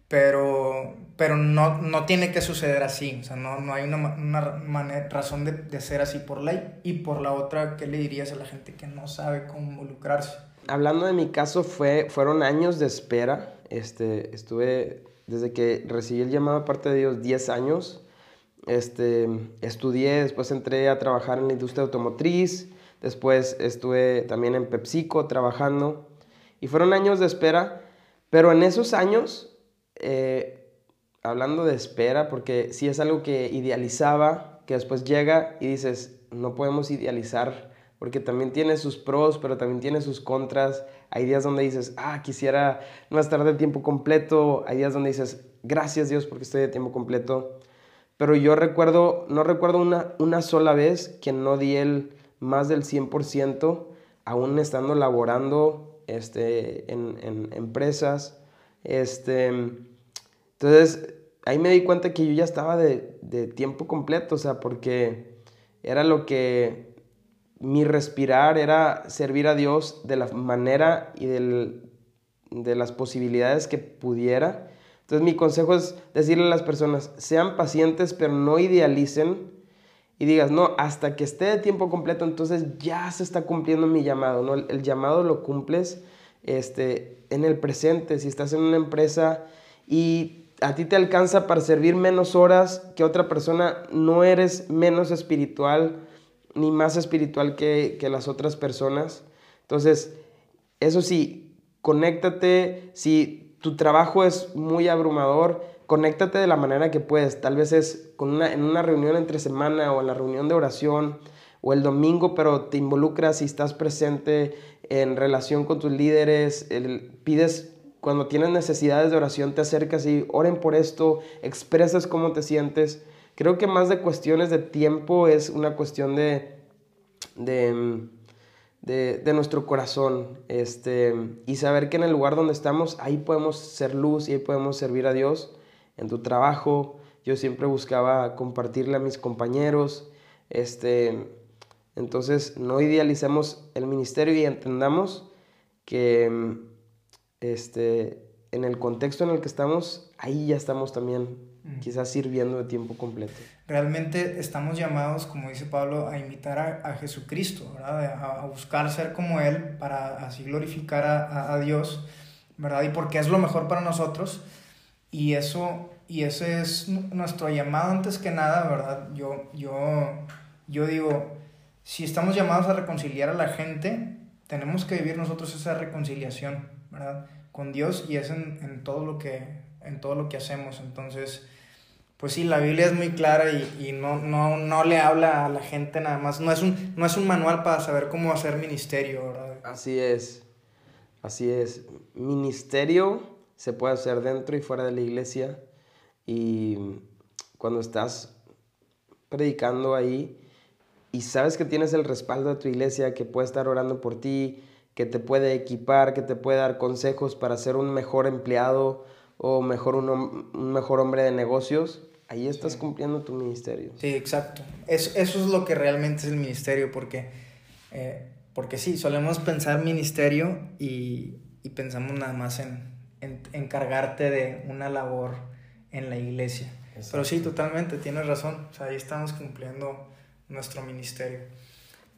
pero, pero no, no tiene que suceder así, o sea, no, no hay una, una razón de, de, ser así por ley. Y por la otra, ¿qué le dirías a la gente que no sabe cómo involucrarse? Hablando de mi caso, fue, fueron años de espera. Este, estuve, desde que recibí el llamado aparte de Dios, 10 años. Este, estudié, después entré a trabajar en la industria automotriz, después estuve también en PepsiCo trabajando. Y fueron años de espera, pero en esos años eh, hablando de espera, porque si es algo que idealizaba, que después llega y dices, no podemos idealizar, porque también tiene sus pros, pero también tiene sus contras. Hay días donde dices, ah, quisiera no estar de tiempo completo. Hay días donde dices, gracias Dios porque estoy de tiempo completo. Pero yo recuerdo, no recuerdo una, una sola vez que no di el más del 100%, aún estando laborando este, en, en empresas. Este, entonces, ahí me di cuenta que yo ya estaba de, de tiempo completo, o sea, porque era lo que mi respirar era servir a Dios de la manera y del, de las posibilidades que pudiera. Entonces mi consejo es decirle a las personas, sean pacientes, pero no idealicen y digas, no, hasta que esté de tiempo completo, entonces ya se está cumpliendo mi llamado, ¿no? El, el llamado lo cumples este, en el presente, si estás en una empresa y a ti te alcanza para servir menos horas que otra persona, no eres menos espiritual ni más espiritual que, las otras personas. Entonces, eso sí, conéctate, si tu trabajo es muy abrumador, conéctate de la manera que puedes. Tal vez es en una reunión entre semana o en la reunión de oración o el domingo, pero te involucras y estás presente en relación con tus líderes, el, pides cuando tienes necesidades de oración, te acercas y oren por esto, expresas cómo te sientes. Creo que más de cuestiones de tiempo es una cuestión de, de, de, nuestro corazón este, y saber que en el lugar donde estamos, ahí podemos ser luz y ahí podemos servir a Dios. En tu trabajo, yo siempre buscaba compartirle a mis compañeros. Este, entonces, no idealicemos el ministerio y entendamos que este, en el contexto en el que estamos, ahí ya estamos también quizás sirviendo de tiempo completo. Realmente estamos llamados, como dice Pablo, a imitar a, a Jesucristo, ¿verdad? A, a, buscar ser como Él para así glorificar a, a, Dios, ¿verdad? Y porque es lo mejor para nosotros. Y eso, y ese es nuestro llamado antes que nada, ¿verdad? Yo, yo, yo digo, si estamos llamados a reconciliar a la gente, tenemos que vivir nosotros esa reconciliación, ¿verdad? Con Dios y es en, en, todo, lo que, en todo lo que hacemos. Entonces, pues sí, la Biblia es muy clara y, y no, no, no, le habla a la gente nada más. No es, un, no es un manual para saber cómo hacer ministerio, ¿verdad? Así es, así es. Ministerio se puede hacer dentro y fuera de la iglesia y cuando estás predicando ahí y sabes que tienes el respaldo de tu iglesia, que puede estar orando por ti, que te puede equipar, que te puede dar consejos para ser un mejor empleado o mejor un, un mejor hombre de negocios, ahí estás sí. cumpliendo tu ministerio. Sí, exacto. Eso, eso es lo que realmente es el ministerio, porque eh, porque sí, solemos pensar ministerio y, y pensamos nada más en, en, encargarte de una labor en la iglesia. Pero sí, totalmente, tienes razón. O sea, ahí estamos cumpliendo nuestro ministerio.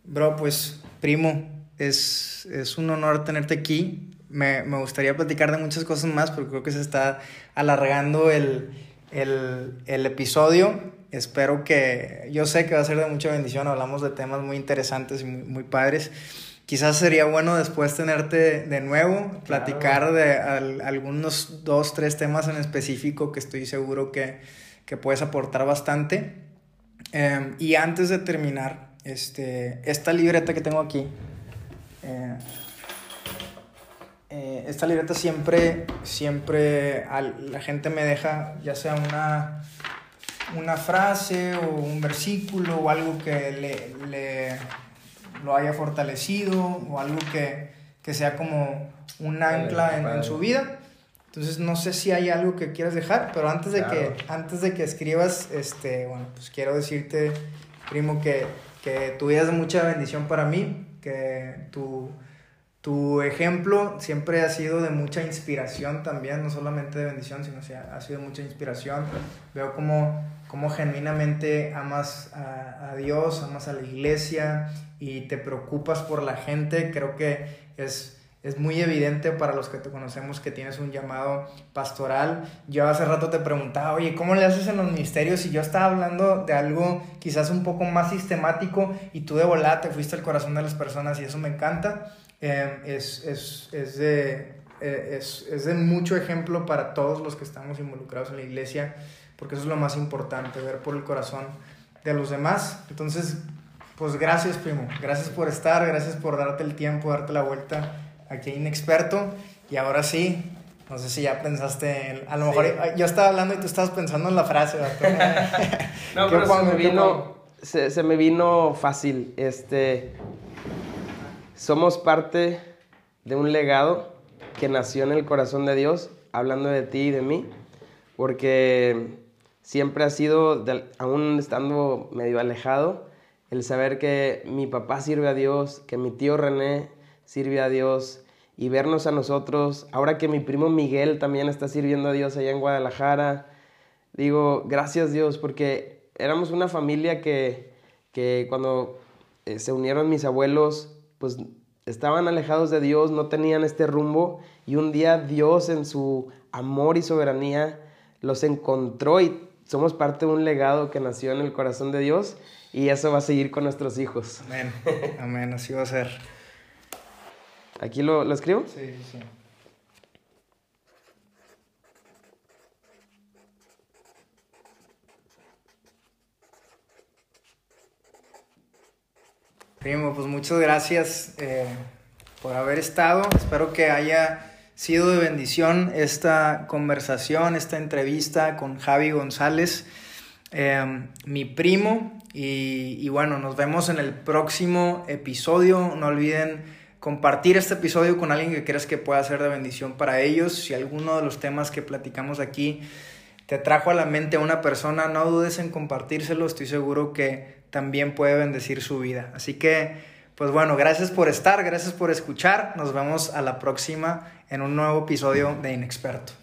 Bro, pues, primo, es, es un honor tenerte aquí. Me, me, gustaría platicar de muchas cosas más, pero creo que se está alargando el, el, el episodio. Espero que, yo sé que va a ser de mucha bendición, hablamos de temas muy interesantes y muy, muy padres. Quizás sería bueno después tenerte de nuevo, platicar de al, algunos dos, tres temas en específico que estoy seguro que, que puedes aportar bastante. Eh, y antes de terminar, este, esta libreta que tengo aquí, eh, eh, esta libreta siempre, siempre la gente me deja ya sea una, una frase o un versículo o algo que le, le lo haya fortalecido o algo que, que sea como un ancla en, en, su vida. Entonces no sé si hay algo que quieras dejar, pero antes de, que, antes de que escribas, este, bueno, pues quiero decirte, primo, que, que tu vida es de mucha bendición para mí, que tu tu ejemplo siempre ha sido de mucha inspiración también, no solamente de bendición, sino que ha sido mucha inspiración. Veo cómo, cómo genuinamente amas a, a, Dios, amas a la iglesia y te preocupas por la gente. Creo que es, es muy evidente para los que te conocemos que tienes un llamado pastoral. Yo hace rato te preguntaba, oye, ¿cómo le haces en los ministerios? Y yo estaba hablando de algo quizás un poco más sistemático y tú de volada te fuiste al corazón de las personas y eso me encanta. Eh, es, es, es, de, eh, es, es, de mucho ejemplo para todos los que estamos involucrados en la iglesia, porque eso es lo más importante, ver por el corazón de los demás. Entonces, pues gracias, primo. Gracias por estar, gracias por darte el tiempo, darte la vuelta aquí inexperto. Y ahora sí, no sé si ya pensaste en, A lo mejor sí. yo estaba hablando y tú estabas pensando en la frase. no, pero se me, vino, se, se me vino fácil. Este somos parte de un legado que nació en el corazón de Dios, hablando de ti y de mí, porque siempre ha sido, aún estando medio alejado, el saber que mi papá sirve a Dios, que mi tío René sirve a Dios y vernos a nosotros, ahora que mi primo Miguel también está sirviendo a Dios allá en Guadalajara, digo, gracias Dios, porque éramos una familia que, que cuando eh, se unieron mis abuelos, pues estaban alejados de Dios, no tenían este rumbo y un día Dios en su amor y soberanía los encontró y somos parte de un legado que nació en el corazón de Dios y eso va a seguir con nuestros hijos. Amén, amén, así va a ser. ¿Aquí lo, lo escribo? Sí, sí, sí. Primo, pues muchas gracias eh, por haber estado. Espero que haya sido de bendición esta conversación, esta entrevista con Javi González, eh, mi primo. Y, y, bueno, nos vemos en el próximo episodio. No olviden compartir este episodio con alguien que creas que pueda ser de bendición para ellos. Si alguno de los temas que platicamos aquí te trajo a la mente a una persona, no dudes en compartírselo. Estoy seguro que también puede bendecir su vida. Así que, pues bueno, gracias por estar, gracias por escuchar. Nos vemos a la próxima en un nuevo episodio de Inexperto.